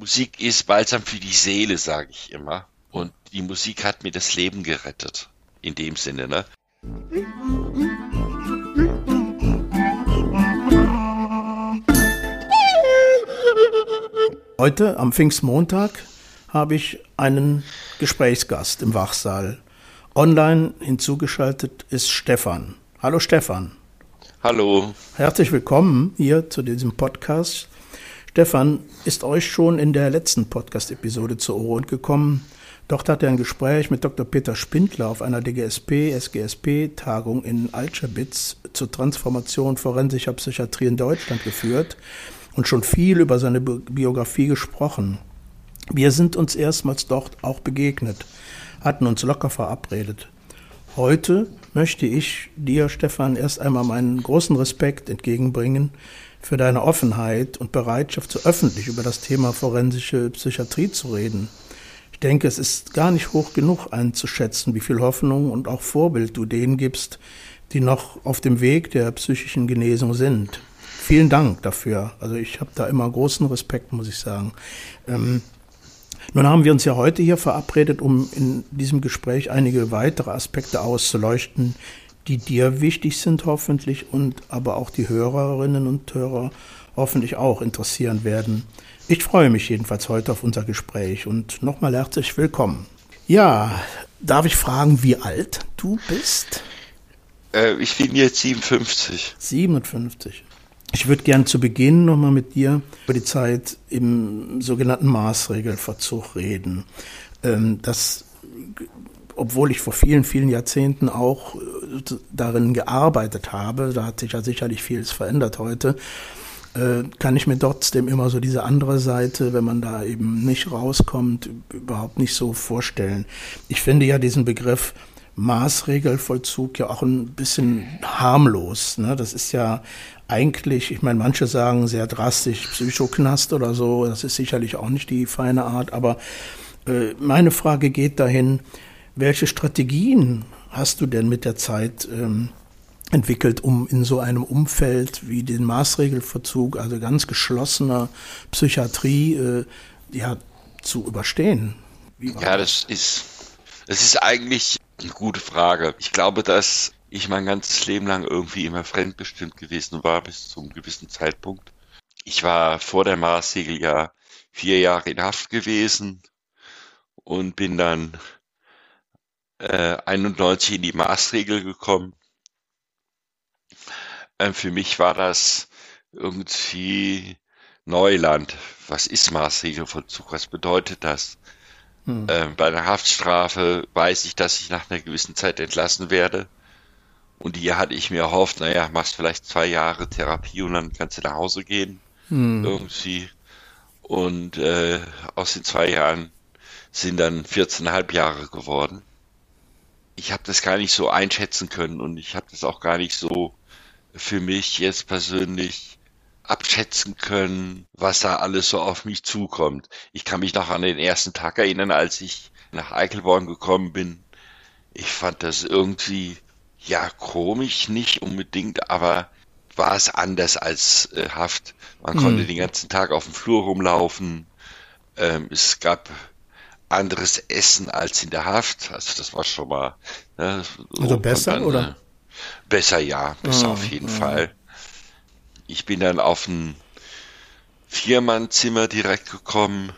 Musik ist balsam für die Seele, sage ich immer. Und die Musik hat mir das Leben gerettet. In dem Sinne, ne? Heute am Pfingstmontag habe ich einen Gesprächsgast im Wachsaal. Online hinzugeschaltet ist Stefan. Hallo Stefan. Hallo. Herzlich willkommen hier zu diesem Podcast. Stefan ist euch schon in der letzten Podcast-Episode zu Ohren gekommen. Dort hat er ein Gespräch mit Dr. Peter Spindler auf einer DGSP, SGSP-Tagung in Altschabitz zur Transformation forensischer Psychiatrie in Deutschland geführt und schon viel über seine Biografie gesprochen. Wir sind uns erstmals dort auch begegnet, hatten uns locker verabredet. Heute möchte ich dir, Stefan, erst einmal meinen großen Respekt entgegenbringen für deine Offenheit und Bereitschaft, so öffentlich über das Thema forensische Psychiatrie zu reden. Ich denke, es ist gar nicht hoch genug einzuschätzen, wie viel Hoffnung und auch Vorbild du denen gibst, die noch auf dem Weg der psychischen Genesung sind. Vielen Dank dafür. Also ich habe da immer großen Respekt, muss ich sagen. Ähm, nun haben wir uns ja heute hier verabredet, um in diesem Gespräch einige weitere Aspekte auszuleuchten, die dir wichtig sind hoffentlich und aber auch die Hörerinnen und Hörer hoffentlich auch interessieren werden. Ich freue mich jedenfalls heute auf unser Gespräch und nochmal herzlich willkommen. Ja, darf ich fragen, wie alt du bist? Äh, ich bin jetzt 57. 57. Ich würde gern zu Beginn nochmal mit dir über die Zeit im sogenannten Maßregelverzug reden. Ähm, das, obwohl ich vor vielen, vielen Jahrzehnten auch äh, darin gearbeitet habe, da hat sich ja sicherlich vieles verändert heute, äh, kann ich mir trotzdem immer so diese andere Seite, wenn man da eben nicht rauskommt, überhaupt nicht so vorstellen. Ich finde ja diesen Begriff Maßregelvollzug ja auch ein bisschen harmlos. Ne? Das ist ja eigentlich, ich meine, manche sagen sehr drastisch Psychoknast oder so, das ist sicherlich auch nicht die feine Art, aber äh, meine Frage geht dahin, welche Strategien hast du denn mit der Zeit ähm, entwickelt, um in so einem Umfeld wie den Maßregelverzug, also ganz geschlossener Psychiatrie, äh, ja, zu überstehen? ja, das ist, das ist eigentlich eine gute Frage. Ich glaube, dass ich mein ganzes Leben lang irgendwie immer fremdbestimmt gewesen war bis zu einem gewissen Zeitpunkt. Ich war vor der Maßregel ja vier Jahre in Haft gewesen und bin dann äh, 91 in die Maßregel gekommen ähm, für mich war das irgendwie Neuland. Was ist Maßregelvollzug? Was bedeutet das? Hm. Ähm, bei einer Haftstrafe weiß ich, dass ich nach einer gewissen Zeit entlassen werde. Und hier hatte ich mir erhofft, naja, machst vielleicht zwei Jahre Therapie und dann kannst du nach Hause gehen. Hm. Irgendwie. Und äh, aus den zwei Jahren sind dann 14,5 Jahre geworden. Ich habe das gar nicht so einschätzen können und ich habe das auch gar nicht so für mich jetzt persönlich abschätzen können, was da alles so auf mich zukommt. Ich kann mich noch an den ersten Tag erinnern, als ich nach Eichelborn gekommen bin. Ich fand das irgendwie, ja, komisch nicht unbedingt, aber war es anders als äh, Haft. Man mhm. konnte den ganzen Tag auf dem Flur rumlaufen. Ähm, es gab anderes Essen als in der Haft. Also das war schon mal. Ne, so also besser dann, oder? Besser ja, besser oh, auf jeden oh. Fall. Ich bin dann auf ein Viermannzimmer direkt gekommen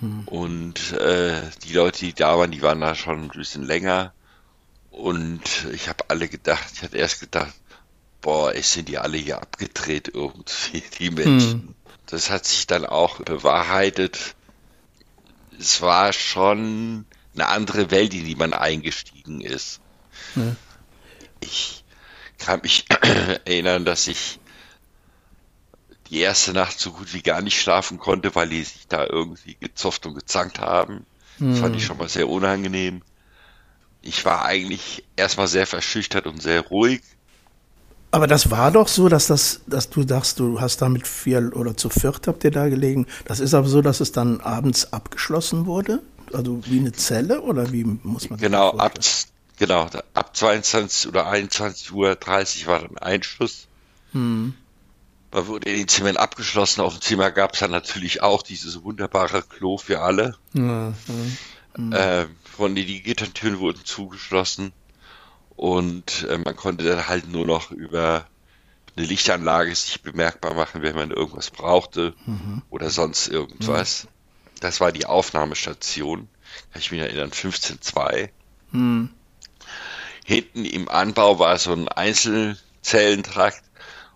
hm. und äh, die Leute, die da waren, die waren da schon ein bisschen länger und ich habe alle gedacht, ich hatte erst gedacht, boah, es sind die alle hier abgedreht irgendwie, die Menschen. Hm. Das hat sich dann auch bewahrheitet. Es war schon eine andere Welt, in die man eingestiegen ist. Ja. Ich kann mich erinnern, dass ich die erste Nacht so gut wie gar nicht schlafen konnte, weil die sich da irgendwie gezofft und gezankt haben. Hm. Das fand ich hm. schon mal sehr unangenehm. Ich war eigentlich erstmal sehr verschüchtert und sehr ruhig. Aber das war doch so, dass das, dass du dachtest, du hast da mit vier oder zu viert habt ihr da gelegen. Das ist aber so, dass es dann abends abgeschlossen wurde? Also wie eine Zelle oder wie muss man das Genau, ab, Genau, ab 22 oder 21 Uhr 30 war dann Einschluss. Hm. Man wurde in den Zimmern abgeschlossen. Auf dem Zimmer gab es dann natürlich auch dieses wunderbare Klo für alle. Ja, ja. Äh, von den die Gittertüren wurden zugeschlossen und äh, man konnte dann halt nur noch über eine Lichtanlage sich bemerkbar machen, wenn man irgendwas brauchte mhm. oder sonst irgendwas. Mhm. Das war die Aufnahmestation. Kann ich mich erinnern, 15.2. Mhm. Hinten im Anbau war so ein Einzelzellentrakt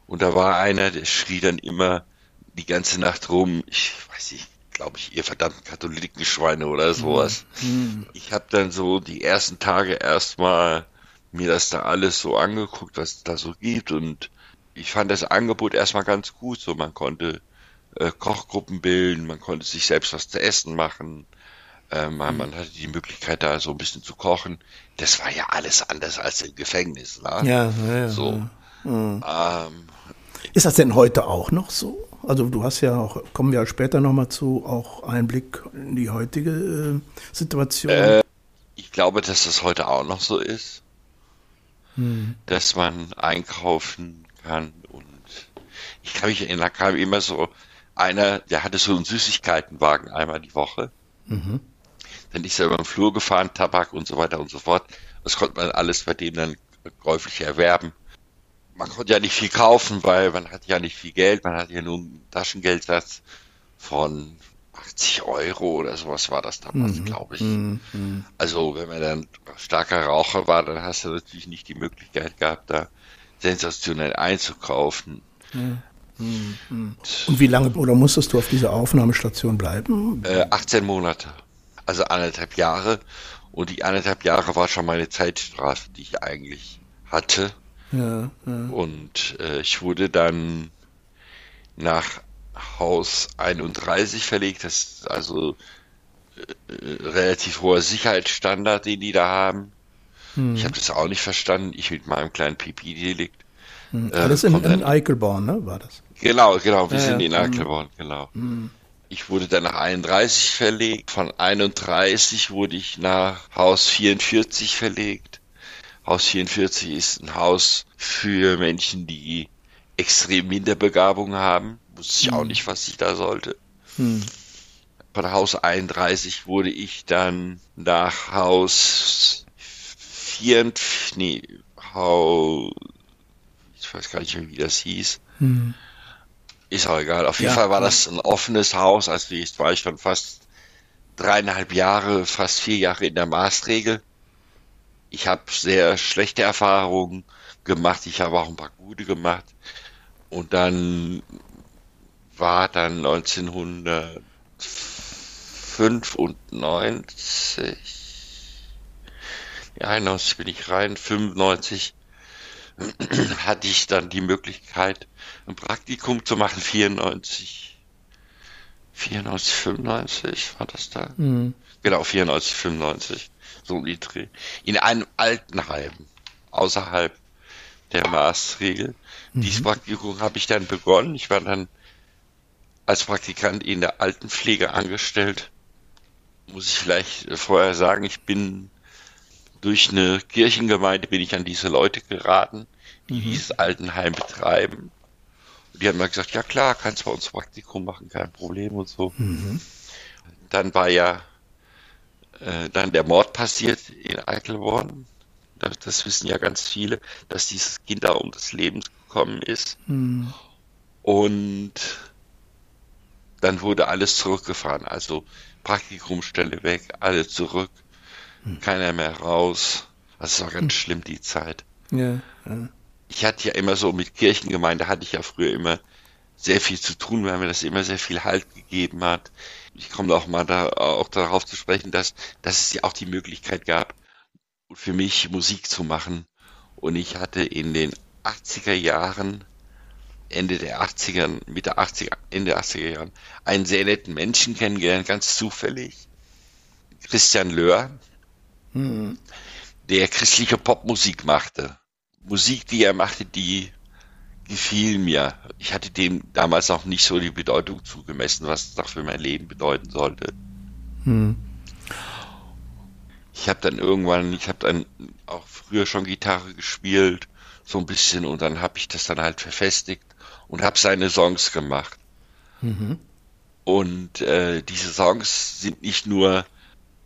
und da war einer, der schrie dann immer die ganze Nacht rum, ich weiß nicht, glaube ich, ihr verdammten Katholikenschweine oder sowas. Mhm. Ich habe dann so die ersten Tage erstmal mir das da alles so angeguckt, was es da so gibt und ich fand das Angebot erstmal ganz gut. So, man konnte äh, Kochgruppen bilden, man konnte sich selbst was zu essen machen, äh, man, mhm. man, hatte die Möglichkeit, da so ein bisschen zu kochen. Das war ja alles anders als im Gefängnis, ne? Ja, ja, ja. So. Ja. Mhm. Ähm, ist das denn heute auch noch so? Also du hast ja auch, kommen wir später nochmal zu, auch einen Blick in die heutige äh, Situation. Äh, ich glaube, dass das heute auch noch so ist. Hm. Dass man einkaufen kann. Und ich kann mich erinnern, da kam immer so einer, der hatte so einen Süßigkeitenwagen einmal die Woche. Mhm. Dann ist er über den Flur gefahren, Tabak und so weiter und so fort. Das konnte man alles bei dem dann käuflich erwerben. Man konnte ja nicht viel kaufen, weil man hat ja nicht viel Geld, man hat ja nur einen Taschengeldsatz von 80 Euro oder sowas war das damals, mhm. glaube ich. Mhm. Also wenn man dann starker Raucher war, dann hast du natürlich nicht die Möglichkeit gehabt, da sensationell einzukaufen. Ja. Und wie lange oder musstest du auf dieser Aufnahmestation bleiben? Äh, 18 Monate, also anderthalb Jahre. Und die anderthalb Jahre war schon meine Zeitstrafe, die ich eigentlich hatte. Ja, ja. Und äh, ich wurde dann nach Haus 31 verlegt. Das ist also äh, äh, relativ hoher Sicherheitsstandard, den die da haben. Hm. Ich habe das auch nicht verstanden. Ich mit meinem kleinen Pipi-Delikt. Hm. Äh, Alles in, in Eichelborn, ne? War das? Genau, genau. Wir ja, sind ja. in Eichelborn, hm. genau. Hm. Ich wurde dann nach 31 verlegt. Von 31 wurde ich nach Haus 44 verlegt. Haus 44 ist ein Haus für Menschen, die extrem Minderbegabung haben. Wusste ich hm. auch nicht, was ich da sollte. Hm. Von Haus 31 wurde ich dann nach Haus 44, nee, Haus, ich weiß gar nicht mehr, wie das hieß. Hm. Ist auch egal. Auf jeden ja, Fall war das ein offenes Haus. Also jetzt war ich dann fast dreieinhalb Jahre, fast vier Jahre in der Maßregel. Ich habe sehr schlechte Erfahrungen gemacht. Ich habe auch ein paar gute gemacht. Und dann war dann 1995 ja, 91 bin ich rein, 95 hatte ich dann die Möglichkeit, ein Praktikum zu machen, 94, 94, 95 war das da? Mhm. Genau, 94, 95, so die Dreh. In einem Altenheim, außerhalb der Maßregel. Mhm. Dieses Praktikum habe ich dann begonnen. Ich war dann als Praktikant in der Altenpflege angestellt. Muss ich vielleicht vorher sagen, ich bin durch eine Kirchengemeinde bin ich an diese Leute geraten, die mhm. dieses Altenheim betreiben. Und die haben mir gesagt, ja klar, kannst bei uns Praktikum machen, kein Problem und so. Mhm. Dann war ja äh, dann der Mord passiert in Eichelborn. Das, das, wissen ja ganz viele, dass dieses Kind da um das Leben gekommen ist. Mhm. Und dann wurde alles zurückgefahren. Also Praktikumstelle weg, alle zurück hm. keiner mehr raus. Das war ganz hm. schlimm, die Zeit. Ja, ja. Ich hatte ja immer so mit Kirchengemeinde hatte ich ja früher immer sehr viel zu tun, weil mir das immer sehr viel Halt gegeben hat. Ich komme auch mal da auch darauf zu sprechen, dass, dass es ja auch die Möglichkeit gab, für mich Musik zu machen. Und ich hatte in den 80er Jahren, Ende der 80er, Mitte 80er, Ende 80er Jahren, einen sehr netten Menschen kennengelernt, ganz zufällig. Christian Löhr, hm. der christliche Popmusik machte. Musik, die er machte, die gefiel mir. Ich hatte dem damals noch nicht so die Bedeutung zugemessen, was es doch für mein Leben bedeuten sollte. Hm. Ich habe dann irgendwann, ich habe dann auch früher schon Gitarre gespielt, so ein bisschen, und dann habe ich das dann halt verfestigt und habe seine Songs gemacht. Mhm. Und äh, diese Songs sind nicht nur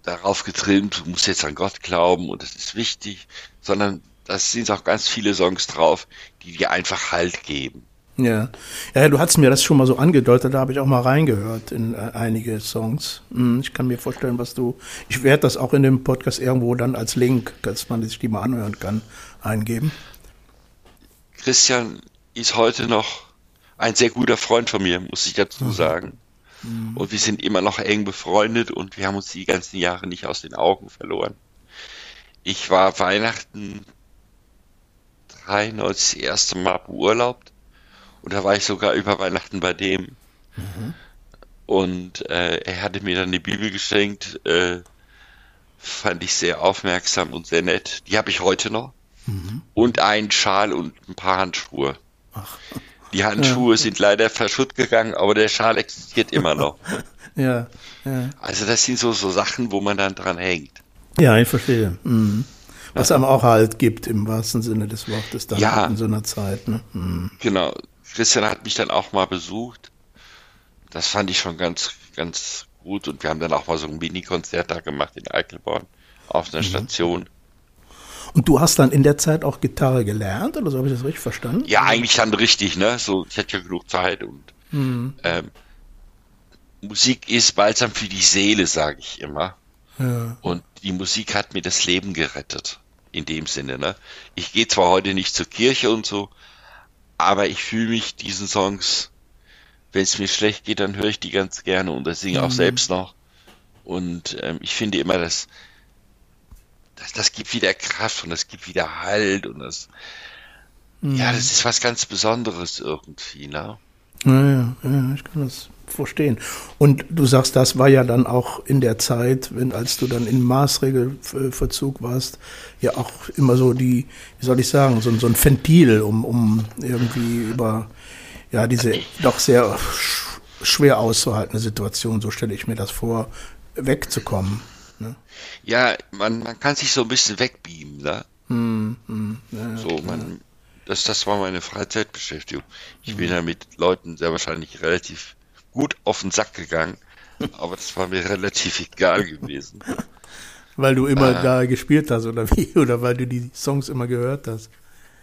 darauf getrimmt, du musst jetzt an Gott glauben und das ist wichtig, sondern da sind auch ganz viele Songs drauf, die dir einfach Halt geben. Ja. ja, du hast mir das schon mal so angedeutet, da habe ich auch mal reingehört in äh, einige Songs. Hm, ich kann mir vorstellen, was du. Ich werde das auch in dem Podcast irgendwo dann als Link, dass man sich die mal anhören kann, eingeben. Christian ist heute noch ein sehr guter Freund von mir, muss ich dazu mhm. sagen. Mhm. Und wir sind immer noch eng befreundet und wir haben uns die ganzen Jahre nicht aus den Augen verloren. Ich war Weihnachten 93 das erste Mal beurlaubt und da war ich sogar über Weihnachten bei dem. Mhm. Und äh, er hatte mir dann die Bibel geschenkt, äh, fand ich sehr aufmerksam und sehr nett. Die habe ich heute noch. Mhm. Und einen Schal und ein paar Handschuhe. Ach. Die Handschuhe ja. sind leider verschütt gegangen, aber der Schal existiert immer noch. ja, ja. Also das sind so, so Sachen, wo man dann dran hängt. Ja, ich verstehe. Mhm. Was einem auch halt gibt, im wahrsten Sinne des Wortes, dann ja, in so einer Zeit. Ne? Mhm. Genau. Christian hat mich dann auch mal besucht. Das fand ich schon ganz, ganz gut. Und wir haben dann auch mal so ein Mini-Konzert da gemacht in Eichelborn auf einer mhm. Station. Und du hast dann in der Zeit auch Gitarre gelernt, oder so habe ich das richtig verstanden? Ja, eigentlich dann richtig, ne? So, ich hatte ja genug Zeit und mhm. ähm, Musik ist balsam für die Seele, sage ich immer. Ja. Und die Musik hat mir das Leben gerettet. In dem Sinne, ne? Ich gehe zwar heute nicht zur Kirche und so, aber ich fühle mich diesen Songs, wenn es mir schlecht geht, dann höre ich die ganz gerne und das singe mhm. auch selbst noch. Und ähm, ich finde immer, dass das, das gibt wieder Kraft und das gibt wieder Halt und das, mhm. ja, das ist was ganz Besonderes irgendwie, ne? Ja, ja, ja, ich kann das verstehen. Und du sagst, das war ja dann auch in der Zeit, wenn als du dann in Maßregelverzug warst, ja auch immer so die, wie soll ich sagen, so, so ein Ventil, um, um irgendwie über ja diese doch sehr schwer auszuhaltende Situation, so stelle ich mir das vor, wegzukommen. Ne? Ja, man, man kann sich so ein bisschen wegbeamen, ne? Hm, hm, ja, so, man, das, das war meine Freizeitbeschäftigung. Ich hm. bin ja mit Leuten sehr wahrscheinlich relativ gut auf den Sack gegangen, aber das war mir relativ egal gewesen. Weil du immer äh, da gespielt hast oder wie? Oder weil du die Songs immer gehört hast?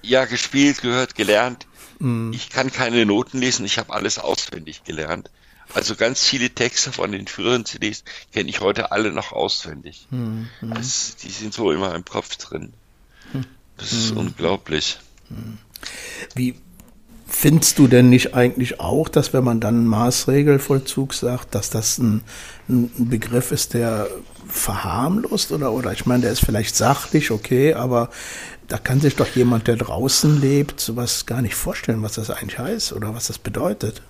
Ja, gespielt, gehört, gelernt. Mm. Ich kann keine Noten lesen, ich habe alles auswendig gelernt. Also ganz viele Texte von den früheren CDs kenne ich heute alle noch auswendig. Mm. Das, die sind so immer im Kopf drin. Hm. Das ist mm. unglaublich. Hm. Wie, Findest du denn nicht eigentlich auch, dass wenn man dann Maßregelvollzug sagt, dass das ein, ein Begriff ist, der verharmlost oder, oder ich meine, der ist vielleicht sachlich, okay, aber da kann sich doch jemand, der draußen lebt, sowas gar nicht vorstellen, was das eigentlich heißt oder was das bedeutet.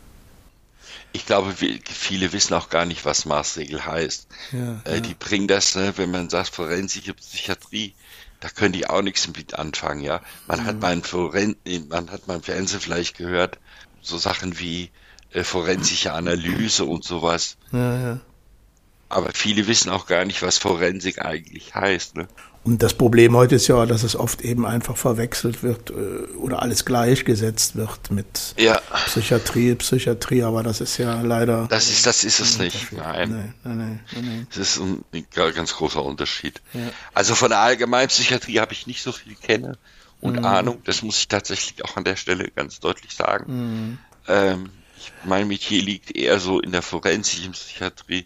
Ich glaube, viele wissen auch gar nicht, was Maßregel heißt. Ja, äh, ja. Die bringen das, ne, wenn man sagt, forensische Psychiatrie, da können die auch nichts mit anfangen, ja. Man mhm. hat mal Foren man hat mal im Fernsehen vielleicht gehört, so Sachen wie äh, forensische Analyse und sowas. Ja, ja. Aber viele wissen auch gar nicht, was Forensik eigentlich heißt. Ne? Und das Problem heute ist ja, dass es oft eben einfach verwechselt wird äh, oder alles gleichgesetzt wird mit ja. Psychiatrie, Psychiatrie, aber das ist ja leider. Das ist, das ist es nicht. Nein. Nein, nein, nein. Das ist ein, ganz großer Unterschied. Ja. Also von der Allgemeinpsychiatrie habe ich nicht so viel kenne und mhm. Ahnung. Das muss ich tatsächlich auch an der Stelle ganz deutlich sagen. Mhm. Ähm, ich, mein Metier liegt eher so in der forensischen Psychiatrie.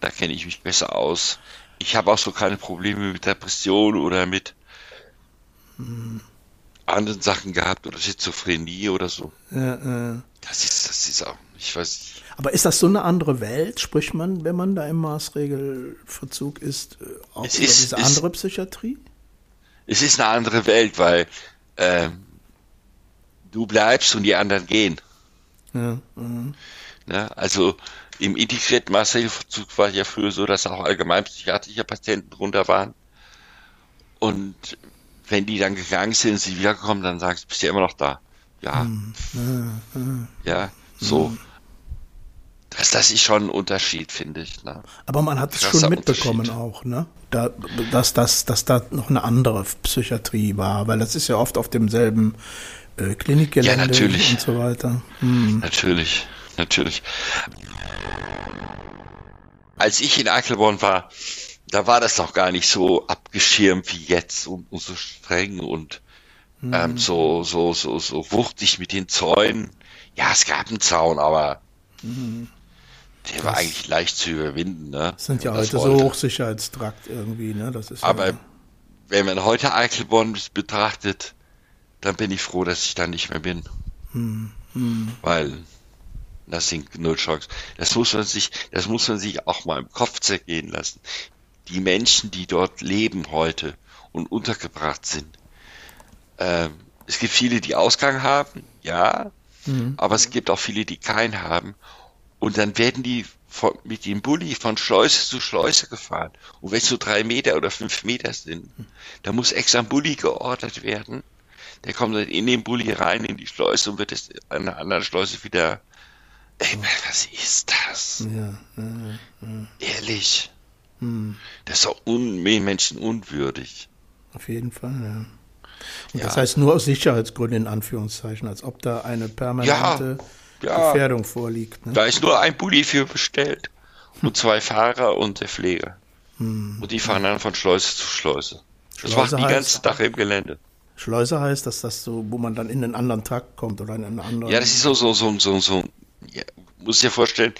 Da kenne ich mich besser aus ich habe auch so keine Probleme mit Depression oder mit hm, anderen Sachen gehabt oder Schizophrenie oder so. Ja, ja. Das ist, das ist auch, ich weiß nicht. Aber ist das so eine andere Welt? Spricht man, wenn man da im Maßregelverzug ist, äh, auch es über ist, diese andere ist, Psychiatrie? Es ist eine andere Welt, weil ähm, du bleibst und die anderen gehen. Ja, ja. ja also im integrierten Maßregelvollzug war ja früher so, dass auch allgemein psychiatrische Patienten drunter waren. Und wenn die dann gegangen sind und sie wiederkommen, dann sagst du, bist ja immer noch da. Ja. Mhm. Ja, so. Das, das ist schon ein Unterschied, finde ich. Ne? Aber man hat es schon mitbekommen auch, ne? Da, dass, dass, dass da noch eine andere Psychiatrie war, weil das ist ja oft auf demselben äh, Klinikgelände ja, natürlich. und so weiter. Hm. Natürlich, natürlich. Als ich in Eichelborn war, da war das noch gar nicht so abgeschirmt wie jetzt und, und so streng und hm. ähm, so, so, so, so wuchtig mit den Zäunen. Ja, es gab einen Zaun, aber hm. der das war eigentlich leicht zu überwinden. Ne? Sind ja heute so Hochsicherheitstrakt irgendwie, ne? Das ist aber ja, wenn man heute Eichelborn betrachtet, dann bin ich froh, dass ich da nicht mehr bin. Hm. Hm. Weil das sind null Chance. Das muss man sich, das muss man sich auch mal im Kopf zergehen lassen. Die Menschen, die dort leben heute und untergebracht sind. Ähm, es gibt viele, die Ausgang haben, ja, mhm. aber es gibt auch viele, die keinen haben. Und dann werden die von, mit dem Bulli von Schleuse zu Schleuse gefahren. Und wenn es so drei Meter oder fünf Meter sind, da muss extra ein Bulli geordert werden. Der kommt dann in den Bulli rein, in die Schleuse und wird es an einer anderen Schleuse wieder Ey, was ist das? Ja, ja, ja. Ehrlich. Hm. Das ist doch un menschenunwürdig. Auf jeden Fall, ja. Und das heißt nur aus Sicherheitsgründen in Anführungszeichen, als ob da eine permanente Gefährdung vorliegt. Ne? Da ist nur ein Bulli für bestellt. Und zwei Fahrer und der Pfleger. Hm. Und die fahren dann von Schleuse zu Schleuse. Das Schleuse macht die ganze Tag im Gelände. Schleuse heißt, dass das so, wo man dann in einen anderen Trakt kommt oder in einen anderen. Ja, das ist so, so, so, so, so ja, muss dir vorstellen,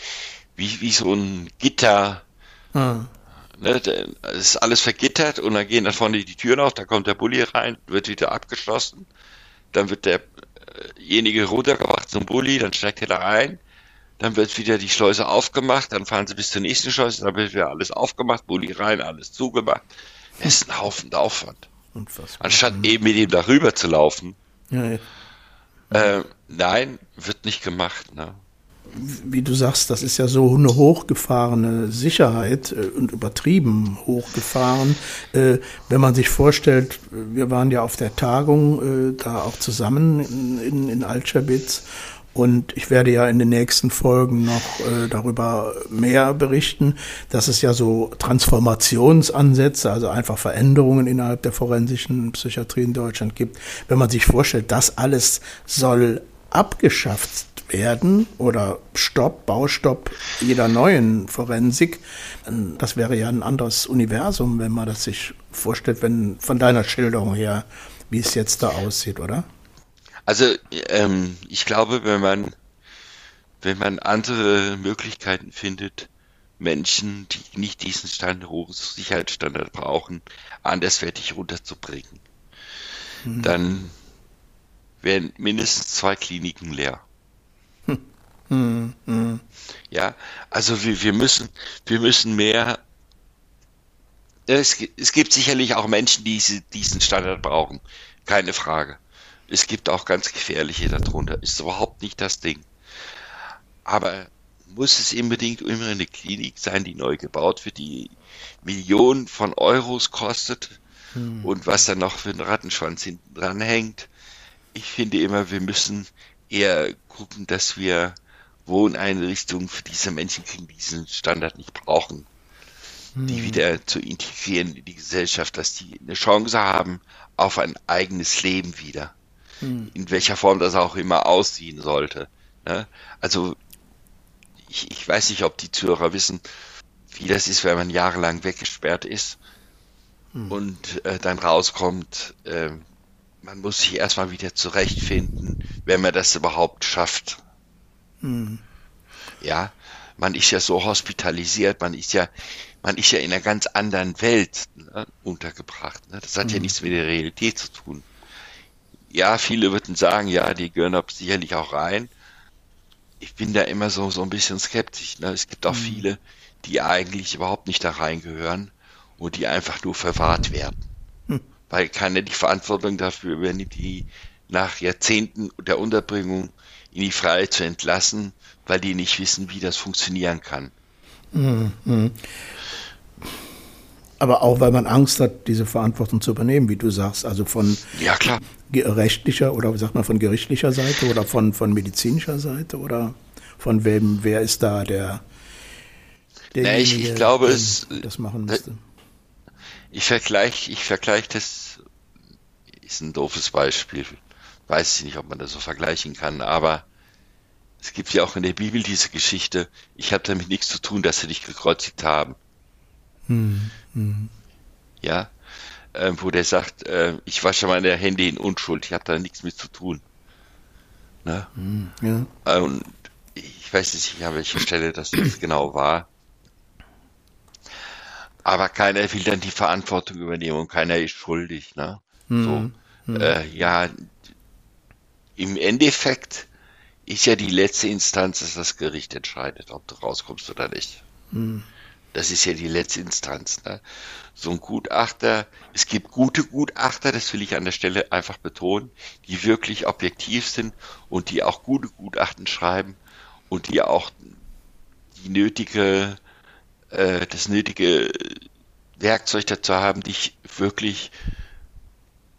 wie, wie so ein Gitter. Hm. Ne, das ist alles vergittert und dann gehen da vorne die Türen auf, da kommt der Bulli rein, wird wieder abgeschlossen, dann wird derjenige runtergebracht zum Bulli, dann steigt er da rein, dann wird wieder die Schleuse aufgemacht, dann fahren sie bis zur nächsten Schleuse, dann wird wieder alles aufgemacht, Bulli rein, alles zugemacht. Das ist ein Haufen Aufwand. Unfassbar. Anstatt eben mit ihm darüber zu laufen. Ja, ja. Äh, nein, wird nicht gemacht. Ne? Wie du sagst, das ist ja so eine hochgefahrene Sicherheit äh, und übertrieben hochgefahren. Äh, wenn man sich vorstellt, wir waren ja auf der Tagung äh, da auch zusammen in, in, Altschabitz und ich werde ja in den nächsten Folgen noch darüber mehr berichten, dass es ja so Transformationsansätze, also einfach Veränderungen innerhalb der forensischen Psychiatrie in Deutschland gibt. Wenn man sich vorstellt, das alles soll abgeschafft werden oder Stopp, Baustopp jeder neuen Forensik. Das wäre ja ein anderes Universum, wenn man das sich vorstellt, wenn von deiner Schilderung her, wie es jetzt da aussieht, oder? Also ähm, ich glaube, wenn man wenn man andere Möglichkeiten findet, Menschen, die nicht diesen Stand, hohen Sicherheitsstandard brauchen, anderswertig runterzubringen, hm. dann werden mindestens zwei Kliniken leer. Hm, hm. Ja, also wir, wir müssen, wir müssen mehr. Es, es gibt sicherlich auch Menschen, die diesen Standard brauchen, keine Frage. Es gibt auch ganz gefährliche darunter, ist überhaupt nicht das Ding. Aber muss es unbedingt immer eine Klinik sein, die neu gebaut wird, die Millionen von Euros kostet hm. und was dann noch für einen Rattenschwanz hinten dran hängt? Ich finde immer, wir müssen eher gucken, dass wir Wohneinrichtungen für diese Menschen kriegen, die diesen Standard nicht brauchen. Hm. Die wieder zu integrieren in die Gesellschaft, dass die eine Chance haben auf ein eigenes Leben wieder. Hm. In welcher Form das auch immer aussehen sollte. Ne? Also ich, ich weiß nicht, ob die Zuhörer wissen, wie das ist, wenn man jahrelang weggesperrt ist hm. und äh, dann rauskommt, äh, man muss sich erstmal wieder zurechtfinden, wenn man das überhaupt schafft. Hm. Ja, man ist ja so hospitalisiert, man ist ja, man ist ja in einer ganz anderen Welt ne, untergebracht. Ne? Das hat hm. ja nichts mit der Realität zu tun. Ja, viele würden sagen, ja, die gehören da sicherlich auch rein. Ich bin da immer so, so ein bisschen skeptisch. Ne? Es gibt auch hm. viele, die eigentlich überhaupt nicht da reingehören und die einfach nur verwahrt werden. Hm. Weil keiner die Verantwortung dafür übernimmt, die nach Jahrzehnten der Unterbringung in die Freiheit zu entlassen, weil die nicht wissen, wie das funktionieren kann. Mhm. Aber auch weil man Angst hat, diese Verantwortung zu übernehmen, wie du sagst, also von ja, rechtlicher oder wie sagt man, von gerichtlicher Seite oder von, von medizinischer Seite oder von wem, wer ist da der derjenige, nee, ich, ich glaube, der es, das machen müsste? Ich vergleiche, ich vergleiche das, ist ein doofes Beispiel weiß ich nicht, ob man das so vergleichen kann, aber es gibt ja auch in der Bibel diese Geschichte, ich habe damit nichts zu tun, dass sie dich gekreuzigt haben. Hm, hm. Ja, äh, wo der sagt, äh, ich wasche meine Hände in Unschuld, ich habe da nichts mit zu tun. Ne? Hm, ja. Äh, und ich weiß nicht, an welcher Stelle das jetzt genau war. Aber keiner will dann die Verantwortung übernehmen und keiner ist schuldig. Ne? Hm, so, hm. Äh, ja, im Endeffekt ist ja die letzte Instanz, dass das Gericht entscheidet, ob du rauskommst oder nicht. Hm. Das ist ja die letzte Instanz. Ne? So ein Gutachter, es gibt gute Gutachter, das will ich an der Stelle einfach betonen, die wirklich objektiv sind und die auch gute Gutachten schreiben und die auch die nötige, äh, das nötige Werkzeug dazu haben, dich wirklich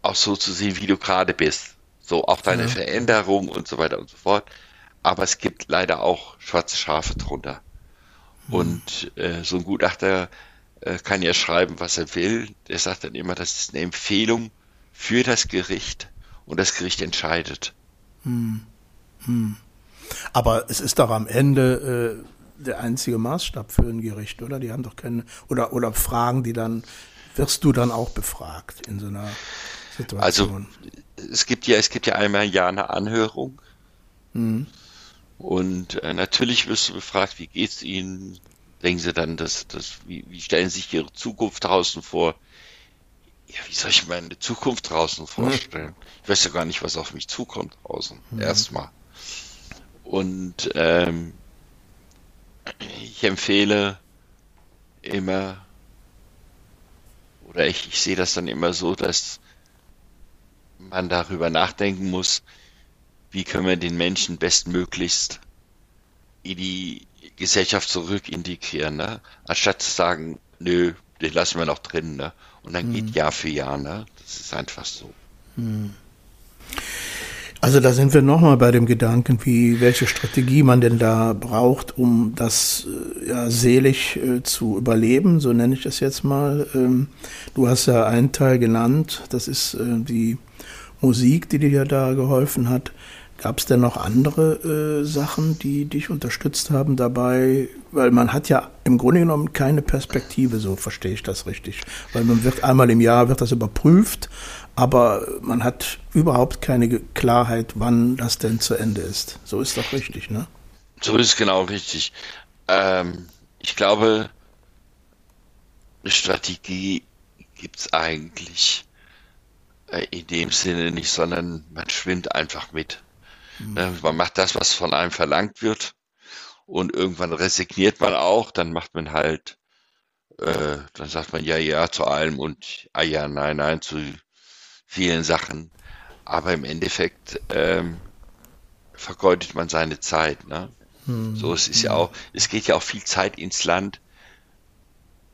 auch so zu sehen, wie du gerade bist. So auch deine ja. Veränderung und so weiter und so fort. Aber es gibt leider auch schwarze Schafe drunter. Hm. Und äh, so ein Gutachter äh, kann ja schreiben, was er will. Der sagt dann immer, das ist eine Empfehlung für das Gericht und das Gericht entscheidet. Hm. Hm. Aber es ist doch am Ende äh, der einzige Maßstab für ein Gericht, oder? Die haben doch keine, oder, oder Fragen, die dann, wirst du dann auch befragt in so einer Situation? Also, es gibt ja, es gibt ja einmal ja eine Anhörung. Mhm. Und äh, natürlich wirst du befragt, wie geht's Ihnen? Denken Sie dann, dass, dass, wie, wie stellen Sie sich Ihre Zukunft draußen vor? Ja, wie soll ich meine Zukunft draußen vorstellen? Ich weiß ja gar nicht, was auf mich zukommt draußen. Mhm. Erstmal. Und ähm, ich empfehle immer, oder ich, ich sehe das dann immer so, dass man darüber nachdenken muss, wie können wir den Menschen bestmöglichst in die Gesellschaft zurück integrieren, ne? Anstatt zu sagen, nö, den lassen wir noch drin, ne? Und dann hm. geht Jahr für Jahr, ne? Das ist einfach so. Hm. Also da sind wir nochmal bei dem Gedanken, wie welche Strategie man denn da braucht, um das äh, ja, selig äh, zu überleben, so nenne ich das jetzt mal. Ähm, du hast ja einen Teil genannt, das ist äh, die Musik, die dir da geholfen hat. Gab es denn noch andere äh, Sachen, die dich unterstützt haben dabei? Weil man hat ja im Grunde genommen keine Perspektive, so verstehe ich das richtig. Weil man wird einmal im Jahr wird das überprüft aber man hat überhaupt keine Klarheit, wann das denn zu Ende ist. So ist doch richtig, ne? So ist genau richtig. Ähm, ich glaube, eine Strategie gibt es eigentlich in dem Sinne nicht, sondern man schwimmt einfach mit. Mhm. Äh, man macht das, was von einem verlangt wird und irgendwann resigniert man auch, dann macht man halt, äh, dann sagt man ja, ja zu allem und ah ja, nein, nein zu vielen Sachen. Aber im Endeffekt ähm, vergeudet man seine Zeit. Ne? Hm. So, es ist ja auch, es geht ja auch viel Zeit ins Land,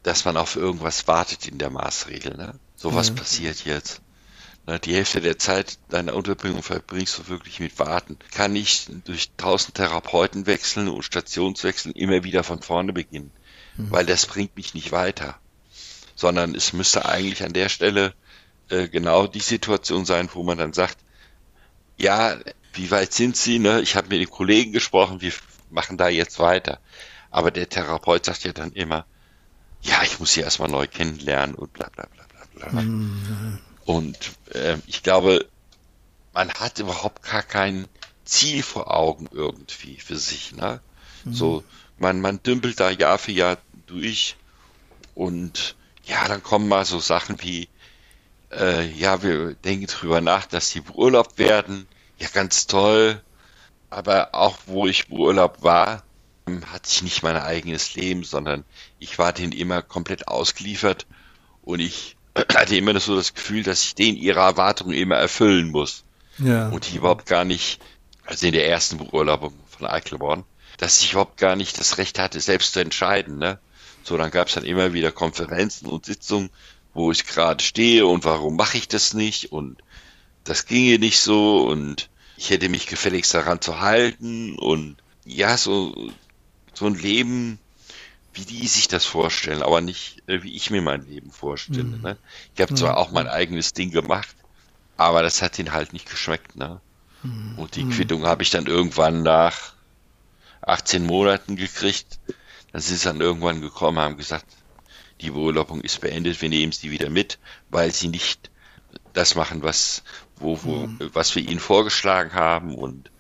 dass man auf irgendwas wartet in der Maßregel. Ne? So was hm. passiert jetzt. Die Hälfte der Zeit deiner Unterbringung verbringst du wirklich mit Warten. Kann ich durch tausend Therapeuten wechseln und Stationswechseln immer wieder von vorne beginnen, hm. weil das bringt mich nicht weiter. Sondern es müsste eigentlich an der Stelle äh, genau die Situation sein, wo man dann sagt, ja, wie weit sind Sie? Ne? Ich habe mit den Kollegen gesprochen, wir machen da jetzt weiter. Aber der Therapeut sagt ja dann immer, ja, ich muss sie erstmal neu kennenlernen und bla bla bla bla bla. Mhm. Und äh, ich glaube, man hat überhaupt gar kein Ziel vor Augen irgendwie für sich. Ne? Mhm. So, man, man dümpelt da Jahr für Jahr durch und ja, dann kommen mal so Sachen wie, äh, ja, wir denken drüber nach, dass sie beurlaubt werden. Ja, ganz toll. Aber auch wo ich beurlaubt war, hatte ich nicht mein eigenes Leben, sondern ich war denen immer komplett ausgeliefert und ich hatte immer so das Gefühl, dass ich denen ihre Erwartungen immer erfüllen muss. Ja. Und ich überhaupt gar nicht, also in der ersten Beurlaubung von Eichelborn, dass ich überhaupt gar nicht das Recht hatte, selbst zu entscheiden. Ne? So, dann gab es dann immer wieder Konferenzen und Sitzungen, wo ich gerade stehe und warum mache ich das nicht und das ginge nicht so und ich hätte mich gefälligst daran zu halten und ja, so, so ein Leben, wie die sich das vorstellen, aber nicht, äh, wie ich mir mein Leben vorstelle. Mhm. Ne? Ich habe zwar mhm. auch mein eigenes Ding gemacht, aber das hat ihnen halt nicht geschmeckt. Ne? Mhm. Und die Quittung habe ich dann irgendwann nach 18 Monaten gekriegt. Dann sind sie dann irgendwann gekommen, haben gesagt, die Beurlaubung ist beendet, wir nehmen sie wieder mit, weil sie nicht das machen, was, wo, wo, mhm. was wir ihnen vorgeschlagen haben und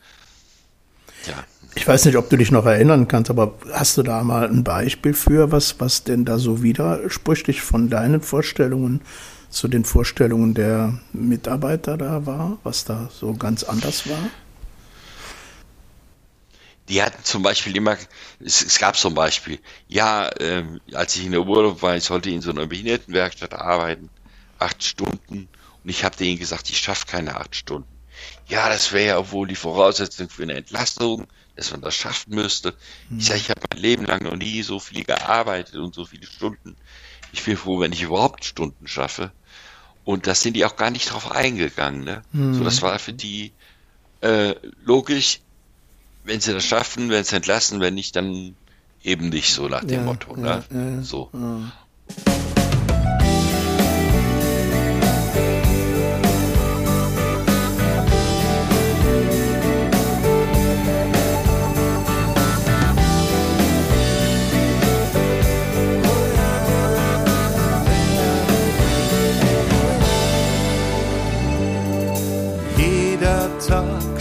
ja. Ich weiß nicht, ob du dich noch erinnern kannst, aber hast du da mal ein Beispiel für, was, was denn da so widersprüchlich von deinen Vorstellungen zu den Vorstellungen der Mitarbeiter da war, was da so ganz anders war? Die hatten zum Beispiel immer, es, es gab zum Beispiel, ja, äh, als ich in der Urlaub war, ich sollte in so einer Behindertenwerkstatt arbeiten, acht Stunden, und ich habe denen gesagt, ich schaffe keine acht Stunden. Ja, das wäre ja wohl die Voraussetzung für eine Entlassung, dass man das schaffen müsste. Ich sage, ich habe mein Leben lang noch nie so viel gearbeitet und so viele Stunden. Ich bin froh, wenn ich überhaupt Stunden schaffe. Und das sind die auch gar nicht drauf eingegangen. Ne? Mhm. So, das war für die äh, logisch, wenn sie das schaffen, wenn sie entlassen, wenn nicht, dann eben nicht so nach dem ja, Motto. Ne? Ja, ja, so.